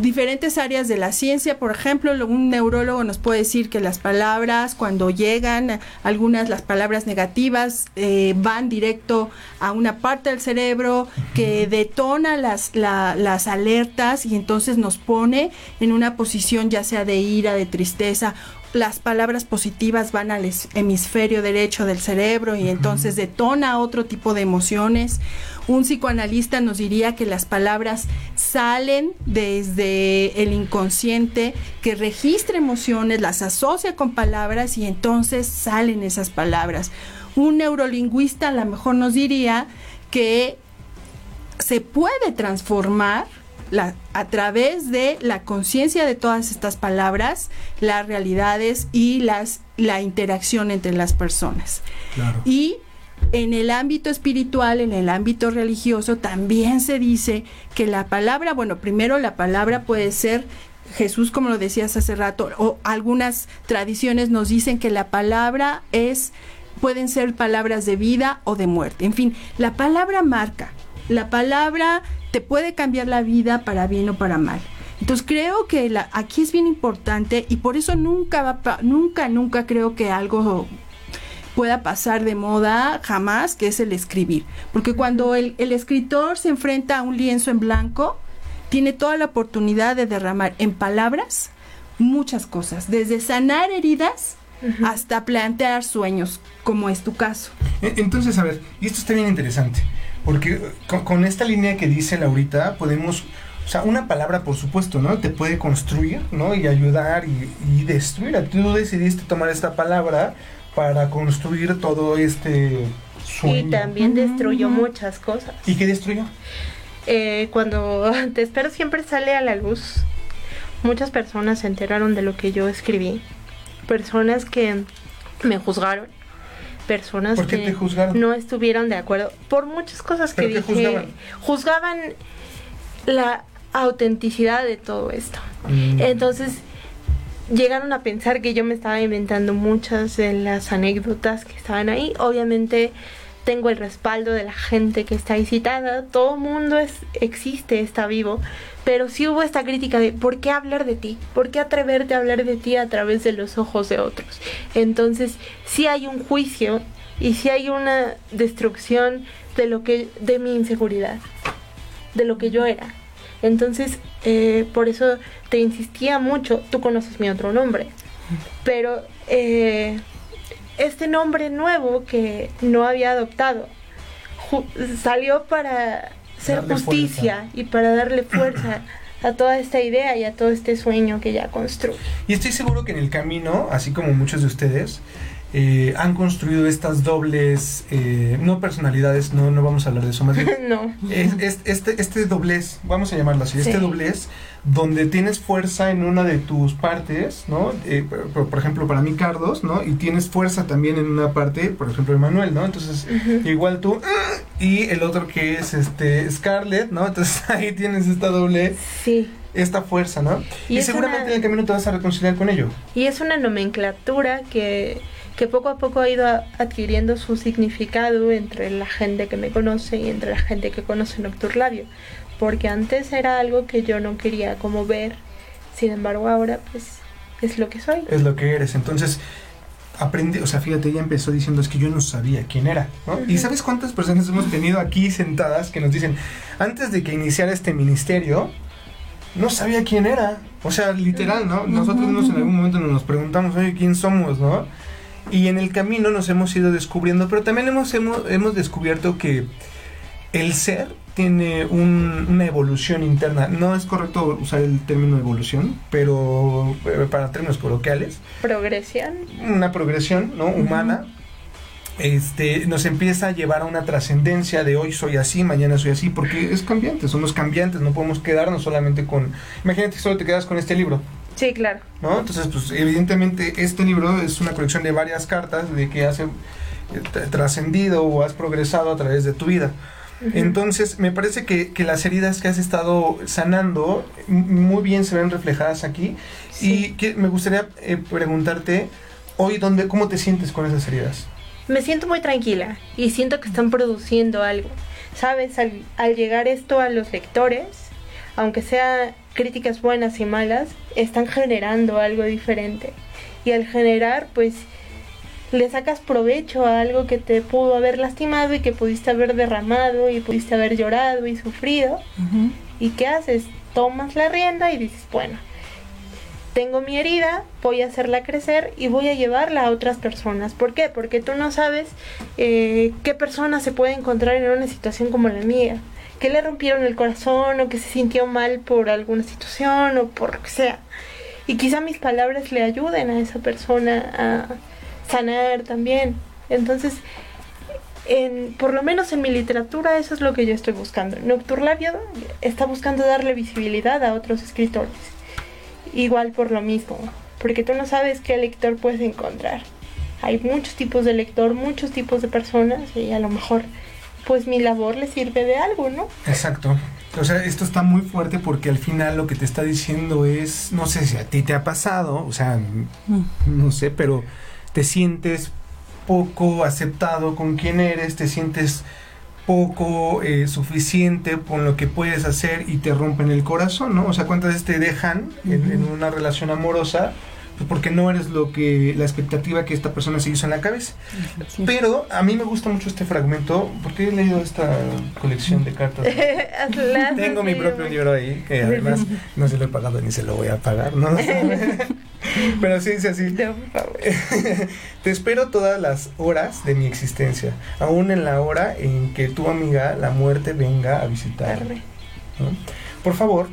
diferentes áreas de la ciencia, por ejemplo, lo- un neurólogo nos puede decir que las palabras, cuando llegan, algunas las palabras negativas eh, van directo a una parte del cerebro que detona las, la- las alertas y entonces nos pone en una posición ya sea de ira, de tristeza. Las palabras positivas van al hemisferio derecho del cerebro y entonces detona otro tipo de emociones. Un psicoanalista nos diría que las palabras salen desde el inconsciente, que registra emociones, las asocia con palabras y entonces salen esas palabras. Un neurolingüista a lo mejor nos diría que se puede transformar la- a través de la conciencia de todas estas palabras, las realidades y las, la interacción entre las personas. Claro. Y en el ámbito espiritual, en el ámbito religioso, también se dice que la palabra, bueno, primero la palabra puede ser Jesús, como lo decías hace rato, o algunas tradiciones nos dicen que la palabra es, pueden ser palabras de vida o de muerte. En fin, la palabra marca, la palabra te puede cambiar la vida para bien o para mal. Entonces creo que la, aquí es bien importante y por eso nunca va, nunca, nunca creo que algo pueda pasar de moda jamás, que es el escribir. Porque cuando el, el escritor se enfrenta a un lienzo en blanco, tiene toda la oportunidad de derramar en palabras muchas cosas, desde sanar heridas hasta plantear sueños, como es tu caso. E- Entonces, a ver, y esto está bien interesante, porque con, con esta línea que dice Laurita, podemos, o sea, una palabra, por supuesto, ¿no? Te puede construir, ¿no? Y ayudar y, y destruir. Tú decidiste tomar esta palabra para construir todo este sueño. Y también destruyó muchas cosas. ¿Y qué destruyó? Eh, cuando Te espero siempre sale a la luz, muchas personas se enteraron de lo que yo escribí. Personas que me juzgaron. Personas ¿Por qué que te juzgaron? no estuvieron de acuerdo. Por muchas cosas que ¿Pero qué dije. juzgaban? Juzgaban la autenticidad de todo esto. Mm. Entonces llegaron a pensar que yo me estaba inventando muchas de las anécdotas que estaban ahí. Obviamente tengo el respaldo de la gente que está ahí citada. Todo mundo es, existe, está vivo. Pero sí hubo esta crítica de ¿por qué hablar de ti? ¿Por qué atreverte a hablar de ti a través de los ojos de otros? Entonces sí hay un juicio y sí hay una destrucción de lo que de mi inseguridad, de lo que yo era. Entonces, eh, por eso te insistía mucho, tú conoces mi otro nombre, pero eh, este nombre nuevo que no había adoptado salió para hacer Darle justicia fuerza. y para darle fuerza a toda esta idea y a todo este sueño que ya construí. Y estoy seguro que en el camino, así como muchos de ustedes, eh, han construido estas dobles, eh, no personalidades, no, no vamos a hablar de eso más bien. no. Es- es- este, este doblez, vamos a llamarlo así, este doblez donde tienes fuerza en una de tus partes, ¿no? Eh, por, ejemplo, para mí Cardos, ¿no? Y tienes fuerza también en una parte, por ejemplo, Emanuel, ¿no? Entonces, igual tú, y el otro que es este Scarlett, ¿no? Entonces ahí tienes esta doble Sí. esta fuerza, ¿no? Y seguramente una- en el camino te vas a reconciliar con ello. Y es una nomenclatura que, que poco a poco ha ido adquiriendo su significado entre la gente que me conoce y entre la gente que conoce Nocturlabio. Porque antes era algo que yo no quería como ver. Sin embargo, ahora pues es lo que soy. Es lo que eres. Entonces, aprendí, o sea, fíjate, ella empezó diciendo es que yo no sabía quién era, ¿no? ¿Y Ujú. sabes cuántas personas hemos tenido aquí sentadas que nos dicen, antes de que iniciara este ministerio, no sabía quién era? O sea, literal, ¿no? Nosotros mismos en algún momento nos preguntamos, oye, ¿quién somos, no? Y en el camino nos hemos ido descubriendo, pero también hemos, hemos, hemos descubierto que el ser tiene un- una evolución interna. No es correcto usar el término evolución, pero eh, para términos coloquiales, Progresión. una progresión ¿no? humana este, nos empieza a llevar a una trascendencia de hoy soy así, mañana soy así, porque es cambiante, somos cambiantes, no podemos quedarnos solamente con... Imagínate que solo te quedas con este libro, Sí, claro. ¿no? Entonces, pues evidentemente este libro es una colección de varias cartas de que has eh, tra- trascendido o has progresado a través de tu vida. Entonces, me parece que, que las heridas que has estado sanando muy bien se ven reflejadas aquí. Y que me gustaría eh, preguntarte, hoy, dónde, ¿cómo te sientes con esas heridas? Me siento muy tranquila y siento que están produciendo algo. Sabes, al, al llegar esto a los lectores, aunque sea críticas buenas y malas, están generando algo diferente. Y al generar, pues, le sacas provecho a algo que te pudo haber lastimado y que pudiste haber derramado y pudiste haber llorado y sufrido. ¿Y qué haces? Tomas la rienda y dices, bueno, tengo mi herida, voy a hacerla crecer y voy a llevarla a otras personas. ¿Por qué? Porque tú no sabes eh, qué persona se puede encontrar en una situación como la mía. Que le rompieron el corazón o que se sintió mal por alguna situación o por lo que sea. Y quizá mis palabras le ayuden a esa persona a sanar también. Entonces, en, por lo menos en mi literatura eso es lo que yo estoy buscando. Nocturlabio está buscando darle visibilidad a otros escritores. Igual por lo mismo, porque tú no sabes qué lector puedes encontrar. Hay muchos tipos de lector, muchos tipos de personas y a lo mejor pues mi labor le sirve de algo, ¿no? Exacto. O sea, esto está muy fuerte porque al final lo que te está diciendo es, no sé si a ti te ha pasado, o sea, no sé, pero te sientes poco aceptado con quien eres, te sientes poco eh, suficiente con lo que puedes hacer y te rompen el corazón, ¿no? O sea, ¿cuántas veces te dejan en, en una relación amorosa? Porque no eres lo que la expectativa que esta persona se hizo en la cabeza. Pero a mí me gusta mucho este fragmento porque he leído esta colección de cartas. Tengo mi propio libro ahí, que además no se lo he pagado ni se lo voy a pagar, ¿no? Pero sí dice así. No, por favor. Te espero todas las horas de mi existencia, aún en la hora en que tu amiga, la muerte, venga a visitarme. ¿no? Por favor,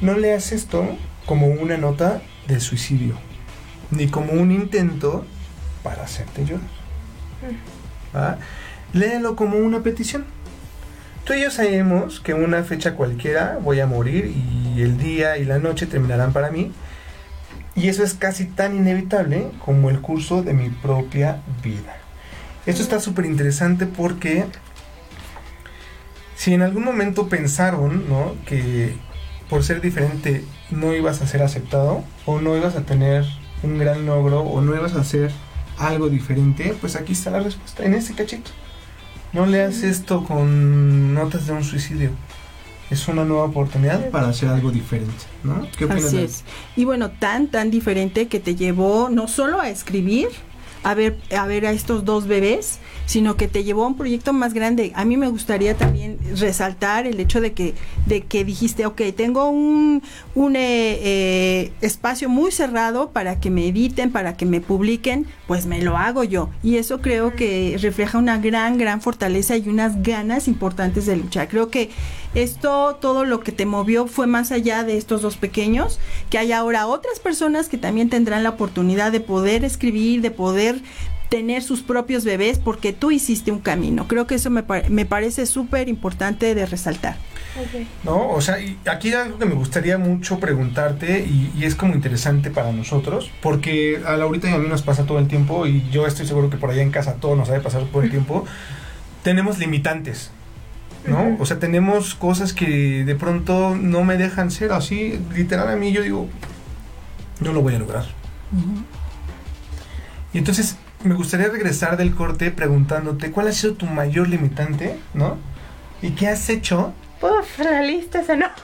no leas esto como una nota de suicidio, ni como un intento para hacerte llorar. ¿va? Léelo como una petición. Tú y yo sabemos que una fecha cualquiera voy a morir y el día y la noche terminarán para mí. Y eso es casi tan inevitable como el curso de mi propia vida. Esto está súper interesante porque si en algún momento pensaron ¿no? que por ser diferente no ibas a ser aceptado o no ibas a tener un gran logro o no ibas a hacer algo diferente, pues aquí está la respuesta, en este cachito. No leas esto con notas de un suicidio. Es una nueva oportunidad para hacer algo diferente, ¿no? ¿Qué opinas? Así es. Y bueno, tan, tan diferente que te llevó no solo a escribir, a ver, a ver a estos dos bebés, sino que te llevó a un proyecto más grande. A mí me gustaría también resaltar el hecho de que, de que dijiste, ok, tengo un, un eh, eh, espacio muy cerrado para que me editen, para que me publiquen, pues me lo hago yo. Y eso creo que refleja una gran, gran fortaleza y unas ganas importantes de luchar. Creo que esto, todo lo que te movió fue más allá de estos dos pequeños, que hay ahora otras personas que también tendrán la oportunidad de poder escribir, de poder tener sus propios bebés porque tú hiciste un camino. Creo que eso me, pa- me parece súper importante de resaltar. ¿No? O sea, y aquí hay algo que me gustaría mucho preguntarte y, y es como interesante para nosotros, porque a Laurita y a mí nos pasa todo el tiempo y yo estoy seguro que por allá en casa todo nos ha de pasar todo el tiempo. Tenemos limitantes, ¿no? O sea, tenemos cosas que de pronto no me dejan ser así, literal a mí yo digo, no lo voy a lograr. Y entonces me gustaría regresar del corte preguntándote cuál ha sido tu mayor limitante, ¿no? ¿Y qué has hecho? Uf, la lista es enorme.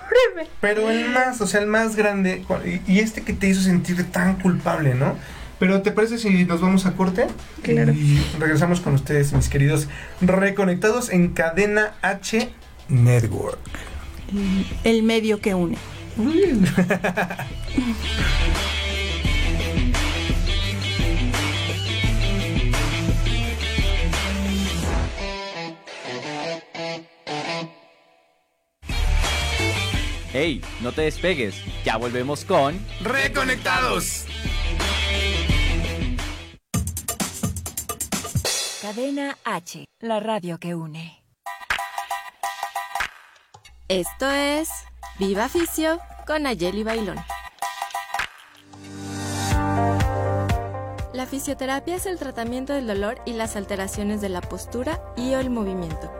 Pero el más, o sea, el más grande, y este que te hizo sentir tan culpable, ¿no? Pero ¿te parece si nos vamos a corte? Claro. Y regresamos con ustedes, mis queridos reconectados en Cadena H Network. El medio que une. Hey, no te despegues. Ya volvemos con Reconectados. Cadena H, la radio que une. Esto es Viva Ficio con Ayeli Bailón. La fisioterapia es el tratamiento del dolor y las alteraciones de la postura y o el movimiento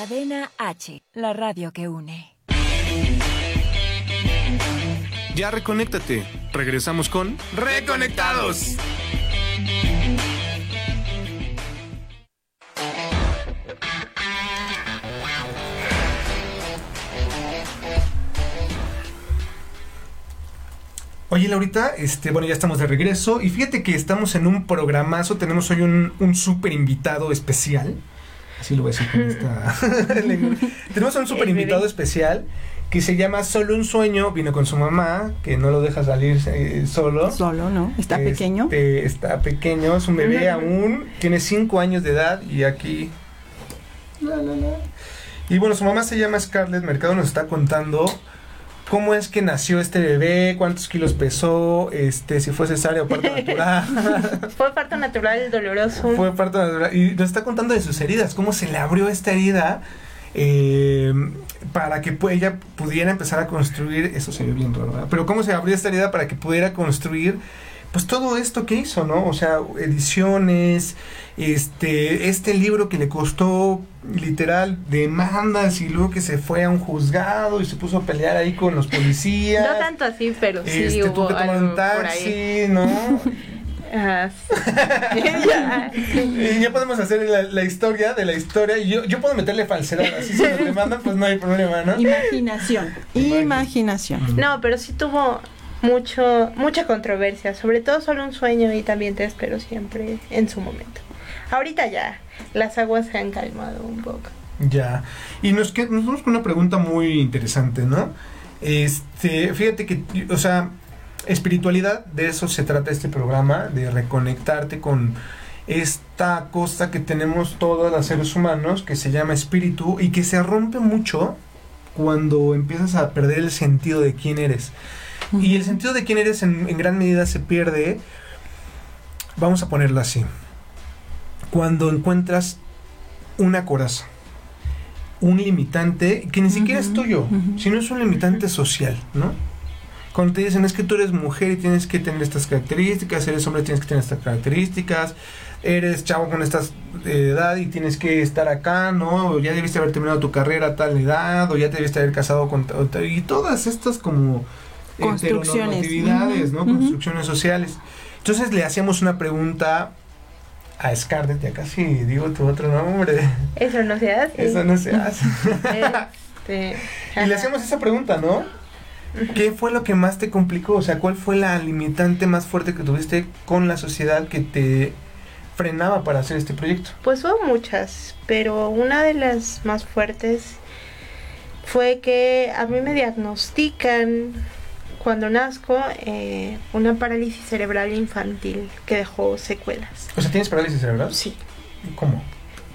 Cadena H, la radio que une. Ya reconéctate. Regresamos con Reconectados. Oye, Laurita, este, bueno, ya estamos de regreso y fíjate que estamos en un programazo, tenemos hoy un, un súper invitado especial, así lo voy a decir con esta lengua. Tenemos un súper invitado especial que se llama Solo un Sueño, vino con su mamá, que no lo deja salir eh, solo. Solo, ¿no? Está Este, pequeño. Está pequeño, es un bebé aún, tiene 5 años de edad y aquí... la, la, la. Y bueno, su mamá se llama Scarlett Mercado, nos está contando cómo es que nació este bebé, cuántos kilos pesó, este, si fue cesárea o parto natural. Fue parto natural doloroso. fue parto natural. Y nos está contando de sus heridas, cómo se le abrió esta herida eh, para que ella pudiera empezar a construir, eso se ve bien raro, ¿verdad? pero cómo se abrió esta herida para que pudiera construir pues todo esto que hizo, ¿no? O sea, ediciones, este, este libro que le costó literal demandas y luego que se fue a un juzgado y se puso a pelear ahí con los policías. No tanto así, pero sí Este, hubo tuvo que tomar algo un por ahí. taxi, ¿no? Ah. Y ya podemos hacer la, la historia de la historia. Y yo, yo puedo meterle falsedad. Así si nos demandan, pues no hay problema, ¿no? Imaginación. Imaginación. No, pero sí tuvo mucho mucha controversia, sobre todo solo un sueño y también te espero siempre en su momento. Ahorita ya las aguas se han calmado un poco. Ya. Y nos, que- nos vamos con una pregunta muy interesante, ¿no? Este, fíjate que, o sea, espiritualidad, de eso se trata este programa, de reconectarte con esta cosa que tenemos todos los seres humanos, que se llama espíritu, y que se rompe mucho cuando empiezas a perder el sentido de quién eres. Y el sentido de quién eres en, en gran medida se pierde, vamos a ponerlo así, cuando encuentras una coraza, un limitante que ni siquiera es tuyo, sino es un limitante social, ¿no? Cuando te dicen es que tú eres mujer y tienes que tener estas características, eres hombre y tienes que tener estas características, eres chavo con esta edad y tienes que estar acá, ¿no? O ya debiste haber terminado tu carrera a tal edad, o ya te debiste haber casado con... Y todas estas como Construcciones. heteronormatividades, ¿no? Construcciones sociales. Entonces le hacíamos una pregunta a Scarlett, ya casi digo tu otro nombre. Eso no se hace. Eso no se hace. Este, y le ajá. hacemos esa pregunta, ¿no? ¿Qué fue lo que más te complicó? O sea, ¿cuál fue la limitante más fuerte que tuviste con la sociedad que te frenaba para hacer este proyecto? Pues hubo muchas, pero una de las más fuertes fue que a mí me diagnostican cuando nazco eh, una parálisis cerebral infantil que dejó secuelas. O sea, ¿tienes parálisis cerebral? Sí. ¿Cómo?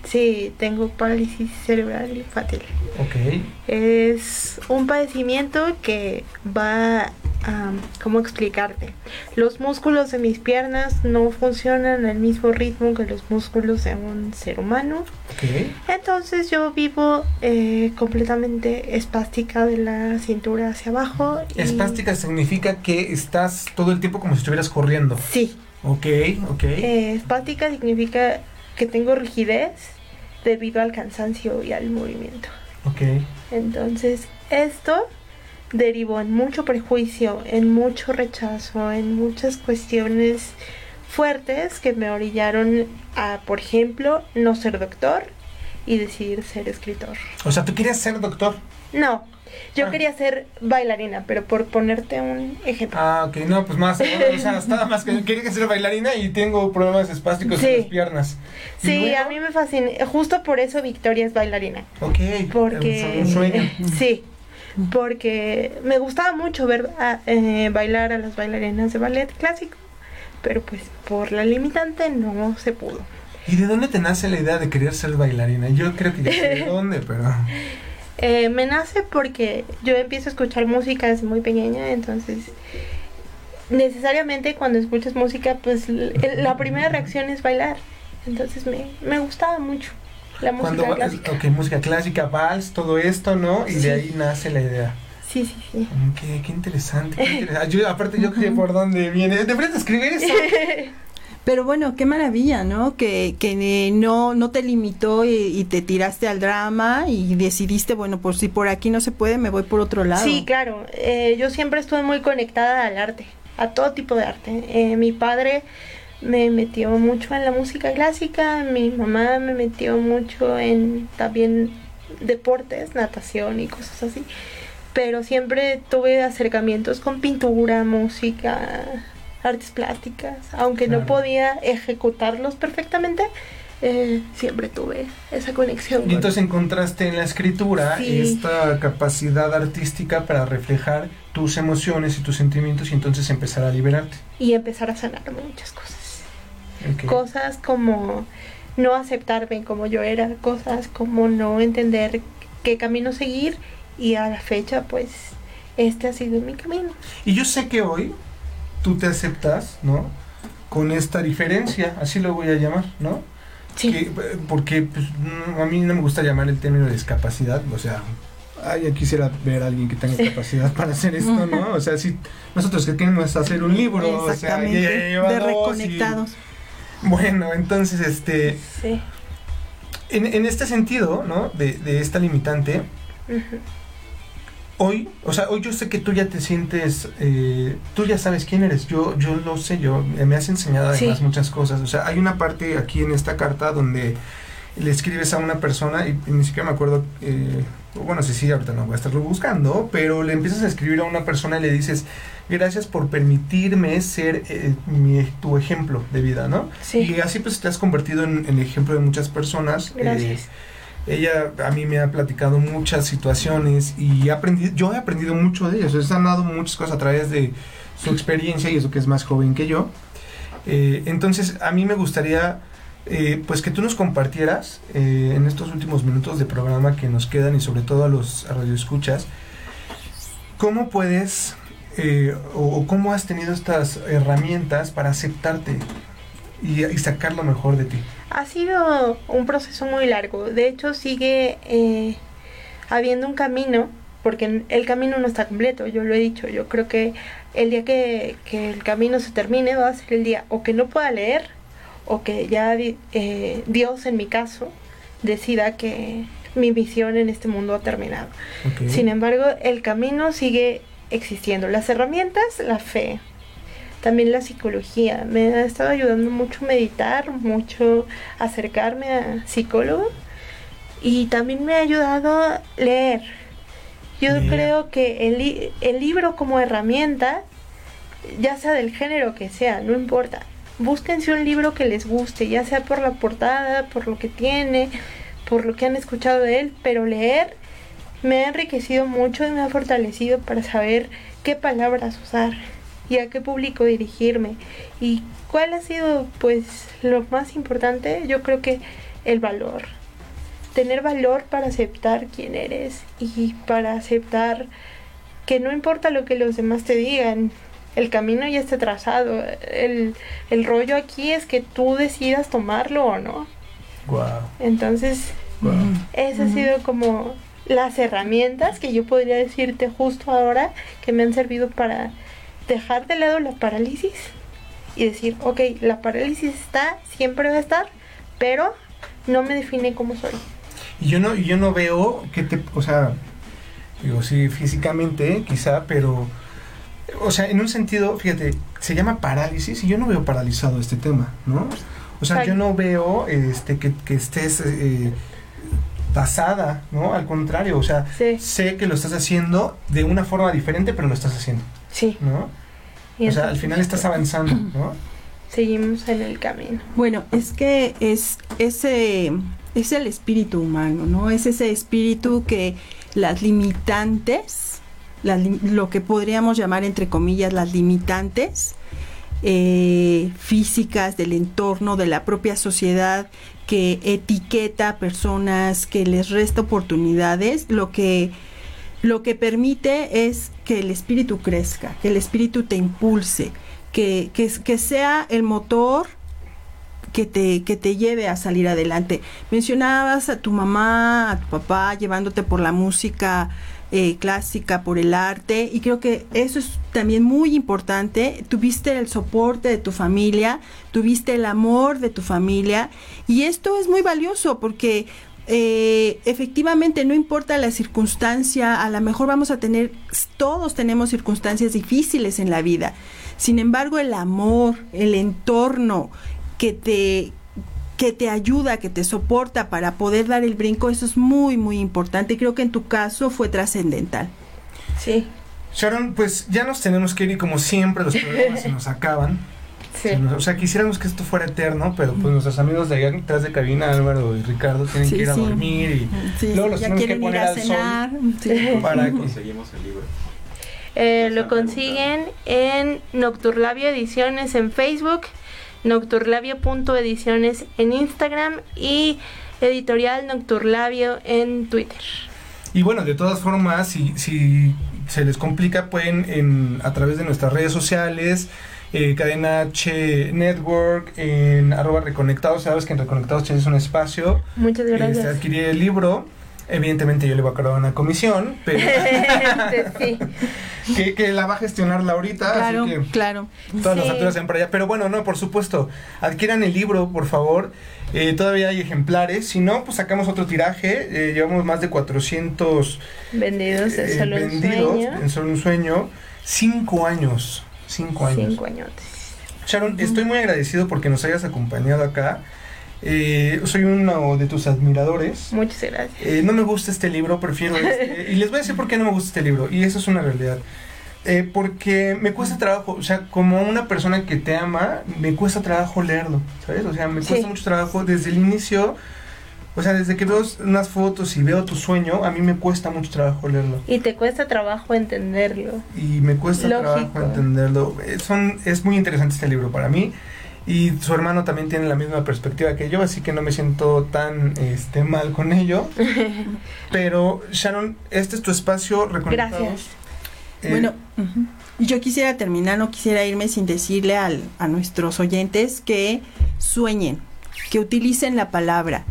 Sí, tengo parálisis cerebral infantil. Ok. Es un padecimiento que va a, ¿cómo explicarte? Los músculos de mis piernas no funcionan al mismo ritmo que los músculos de un ser humano. Ok. Entonces yo vivo eh, completamente espástica de la cintura hacia abajo. y- Espástica significa que estás todo el tiempo como si estuvieras corriendo. Sí. Ok, ok. Eh, espástica significa que tengo rigidez debido al cansancio y al movimiento. Ok. Entonces, esto derivó en mucho prejuicio, en mucho rechazo, en muchas cuestiones fuertes que me orillaron a, por ejemplo, no ser doctor y decidir ser escritor. O sea, tú querías ser doctor. No, yo Ah. quería ser bailarina, pero por ponerte un ejemplo. Ah, ok, no, pues más. O sea, nada más que quería ser bailarina y tengo problemas espásticos en las piernas. Sí, luego- a mí me fascina. Justo por eso Victoria es bailarina. Ok. Porque. Un sueño. Sí. Porque me gustaba mucho ver a- eh, bailar a las bailarinas de ballet clásico. Pero pues por la limitante no se pudo. ¿Y de dónde te nace la idea de querer ser bailarina? Yo creo que ya sé de dónde, pero. Eh, me nace porque yo empiezo a escuchar música desde muy pequeña, entonces necesariamente cuando escuchas música, pues la primera reacción es bailar. Entonces me, me gustaba mucho la música Cuando clásica. ok, música clásica, vals, todo esto, ¿no? Y Sí. de ahí nace la idea. Sí, sí, sí. Qué, interesante, qué interesante. Yo, aparte, yo sé por dónde viene. Deberías escribir eso. Pero bueno, qué maravilla, ¿no? Que, que eh, no, no te limitó y, te tiraste al drama y decidiste, bueno, pues si por aquí no se puede, me voy por otro lado. Sí, claro. Eh, yo siempre estuve muy conectada al arte, a todo tipo de arte. Eh, mi padre me metió mucho en la música clásica, mi mamá me metió mucho en también deportes, natación y cosas así. Pero siempre tuve acercamientos con pintura, música, artes plásticas. Aunque no podía ejecutarlos perfectamente, eh, siempre tuve esa conexión. Y con- entonces encontraste en la escritura Sí. esta capacidad artística para reflejar tus emociones y tus sentimientos y entonces empezar a liberarte. y empezar a sanar muchas cosas. Cosas como no aceptarme como yo era, cosas como no entender qué camino seguir y a la fecha pues este ha sido mi camino. Y yo sé que hoy tú te aceptas, ¿no? Con esta diferencia, así lo voy a llamar, ¿no? Sí. Que, eh, porque pues, no, a mí no me gusta llamar el término de discapacidad, o sea, ay, ya quisiera ver a alguien que tenga capacidad para hacer esto, ¿no? O sea, si nosotros que queremos hacer un libro, o sea, ya- ya de y- reconectados. Bueno, entonces, este, Sí. en, en este sentido, ¿no? De, de esta limitante, Ujú. Hoy, o sea, hoy yo sé que tú ya te sientes, eh, tú ya sabes quién eres, yo, yo lo sé, yo, me has enseñado además Sí. muchas cosas, o sea, hay una parte aquí en esta carta donde le escribes a una persona y, y ni siquiera me acuerdo, eh, bueno, sí, sí, ahorita no voy a estarlo buscando, pero le empiezas a escribir a una persona y le dices, gracias por permitirme ser eh, mi- tu ejemplo de vida, ¿no? Sí. Y así pues te has convertido en, en ejemplo de muchas personas. eh, Gracias. Ella a mí me ha platicado muchas situaciones y aprendido, yo he aprendido mucho de ellas. He sanado muchas cosas a través de su experiencia y eso que es más joven que yo. Eh, entonces a mí me gustaría eh, pues que tú nos compartieras eh, en estos últimos minutos de programa que nos quedan y sobre todo a los radioescuchas cómo puedes o, o cómo has tenido estas herramientas para aceptarte y, y sacar lo mejor de ti. Ha sido un proceso muy largo. De hecho, sigue eh, habiendo un camino, porque el camino no está completo, yo lo he dicho. Yo creo que el día que, que el camino se termine va a ser el día o que no pueda leer, o que ya eh, Dios, en mi caso, decida que mi misión en este mundo ha terminado. Sin embargo, el camino sigue existiendo. Las herramientas, la fe. También la psicología. Me ha estado ayudando mucho meditar, mucho acercarme a psicólogo y también me ha ayudado a leer. Yo creo que el, el libro como herramienta, ya sea del género que sea, no importa. Búsquense un libro que les guste, ya sea por la portada, por lo que tiene, por lo que han escuchado de él, pero leer me ha enriquecido mucho y me ha fortalecido para saber qué palabras usar y a qué público dirigirme. Y cuál ha sido pues lo más importante yo creo que el valor. Tener valor para aceptar quién eres y para aceptar que no importa lo que los demás te digan el camino ya está trazado el, el rollo aquí es que tú decidas tomarlo o no. Wow. entonces esas han sido como las herramientas que yo podría decirte justo ahora que me han servido para dejar de lado la parálisis y decir, ok, la parálisis está, siempre va a estar, pero no me define cómo soy. Y yo no, yo no veo que te, o sea, digo, sí, físicamente, quizá, pero, o sea, en un sentido, fíjate, se llama parálisis y yo no veo paralizado este tema, ¿no? O sea, yo no veo este que, que estés eh, ¿no? Al contrario, o sea, sé que lo estás haciendo de una forma diferente, pero lo estás haciendo. Sí. ¿No? Y o sea, al final estás avanzando, ¿no? Seguimos en el camino. Bueno, es que es ese es el espíritu humano, ¿no? Es ese espíritu que las limitantes, las lo que podríamos llamar entre comillas las limitantes eh, físicas del entorno, de la propia sociedad, que etiqueta a personas, que les resta oportunidades, lo que lo que permite es que el espíritu crezca, que el espíritu te impulse, que, que, sea el motor que te, que te lleve a salir adelante. Mencionabas a tu mamá, a tu papá, llevándote por la música eh, clásica, por el arte, y creo que eso es también muy importante. Tuviste el soporte de tu familia, tuviste el amor de tu familia, y esto es muy valioso porque eh, efectivamente no importa la circunstancia, a lo mejor vamos a tener, todos tenemos circunstancias difíciles en la vida. Sin embargo, el amor, el entorno que te que te ayuda, que te soporta para poder dar el brinco, eso es muy, muy importante. Creo que en tu caso fue trascendental. Sí. Sharon, pues ya nos tenemos que ir y como siempre los programas se nos acaban. Sí. O sea, quisiéramos que esto fuera eterno, pero pues nuestros amigos de allá detrás de cabina, Álvaro y Ricardo, tienen Sí, que ir a sí. dormir y Sí, luego los ya tenemos que ir poner a al cenar. sol Sí. para que Conseguimos el libro. Eh, lo consiguen en Nocturlabio Ediciones en Facebook, nocturlabio.ediciones en Instagram y editorial Nocturlabio en Twitter. Y bueno, de todas formas, si, si se les complica, pueden en, a través de nuestras redes sociales, eh, Cadena H Network, en arroba Reconectados, sabes que en Reconectados tienes un espacio. Muchas gracias. Este, adquirir el libro. Evidentemente yo le voy a cargar una comisión, pero sí. que, que la va a gestionar Laurita, Claro, así que claro. todas las Sí. facturas sean para allá. Pero bueno, no, por supuesto, adquieran el libro, por favor. Eh, todavía hay ejemplares. Si no, pues sacamos otro tiraje. Eh, llevamos más de 400 Vendidos eh, solo un vendidos sueño. en solo un sueño. Cinco años. Cinco años. Cinco añotes. Sharon, estoy muy agradecido porque nos hayas acompañado acá. Eh, soy uno de tus admiradores. Muchas gracias. Eh, no me gusta este libro, prefiero este. y les voy a decir por qué no me gusta este libro. Y eso es una realidad. Eh, porque me cuesta trabajo, o sea, como una persona que te ama, me cuesta trabajo leerlo, ¿sabes? O sea, me cuesta Sí. mucho trabajo desde el inicio. O sea, desde que veo unas fotos y veo tu sueño, a mí me cuesta mucho trabajo leerlo. Y te cuesta trabajo entenderlo. Y me cuesta Lógico. trabajo entenderlo. Eh, son, es muy interesante este libro para mí. Y su hermano también tiene la misma perspectiva que yo, así que no me siento tan este, mal con ello. Pero, Sharon, este es tu espacio reconectados. Gracias. Eh, Bueno, yo quisiera terminar, no quisiera irme sin decirle al- a nuestros oyentes que sueñen, que utilicen la palabra,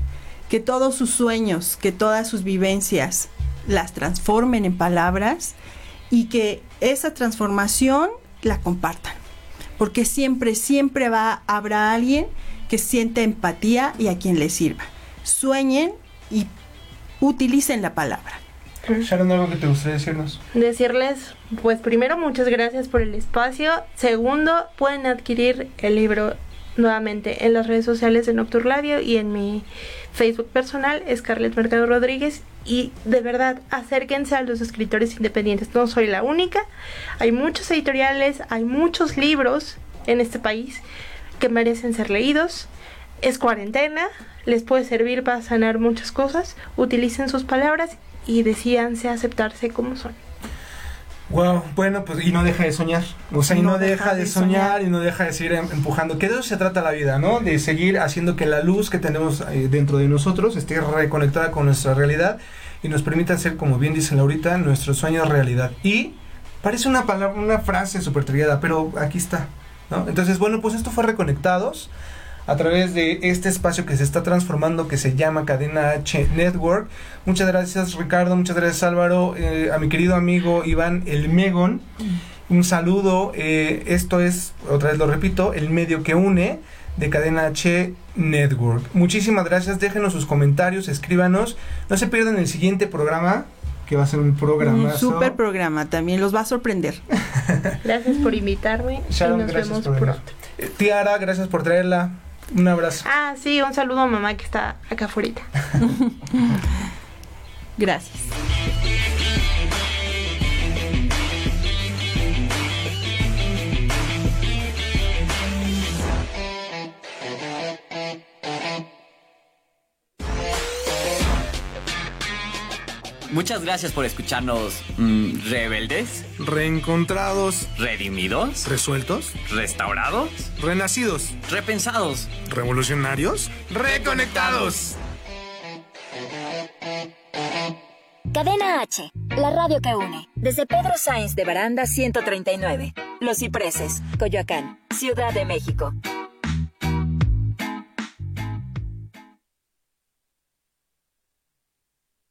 que todos sus sueños, que todas sus vivencias las transformen en palabras y que esa transformación la compartan. Porque siempre, siempre va, habrá alguien que siente empatía y a quien le sirva. Sueñen y utilicen la palabra. Sharon, algo que te gustaría decirnos. Decirles, pues primero, muchas gracias por el espacio. Segundo, pueden adquirir el libro nuevamente en las redes sociales de Nocturladio y en mi Facebook personal, Scarlett Mercado Rodríguez. Y de verdad, acérquense a los escritores independientes. No soy la única. Hay muchos editoriales, hay muchos libros en este país que merecen ser leídos. Es cuarentena, les puede servir para sanar muchas cosas. Utilicen sus palabras y decíanse aceptarse como son. Wow, bueno, pues y no deja de soñar. O sea, y no, deja, de soñar, y no deja de seguir em- empujando. Que de eso se trata la vida, ¿no? De seguir haciendo que la luz que tenemos eh, dentro de nosotros esté reconectada con nuestra realidad y nos permita hacer, como bien dice Laurita, nuestros sueños realidad. Y parece una palabra, una frase súper trillada, pero aquí está, ¿no? Entonces, bueno, pues esto fue Reconectados a través de este espacio que se está transformando que se llama Cadena H Network. Muchas gracias Ricardo, muchas gracias Álvaro, eh, a mi querido amigo Iván El Megon. Un saludo, eh, esto es, otra vez lo repito, el medio que une de Cadena H Network. Muchísimas gracias, déjenos sus comentarios, escríbanos. No se pierdan el siguiente programa, que va a ser un programa. Un super programa, también los va a sorprender. Gracias por invitarme Sharon, y nos vemos pronto. Eh, Tiara, gracias por traerla. Un abrazo. Ah, sí, un saludo a mamá que está acá afuera. Gracias. Muchas gracias por escucharnos mm, rebeldes, Reencontrados, redimidos, resueltos, restaurados, renacidos, repensados. revolucionarios, reconectados. Cadena H, la radio que une. Desde Pedro Sáenz de Baranda 139. Los Cipreses, Coyoacán, Ciudad de México.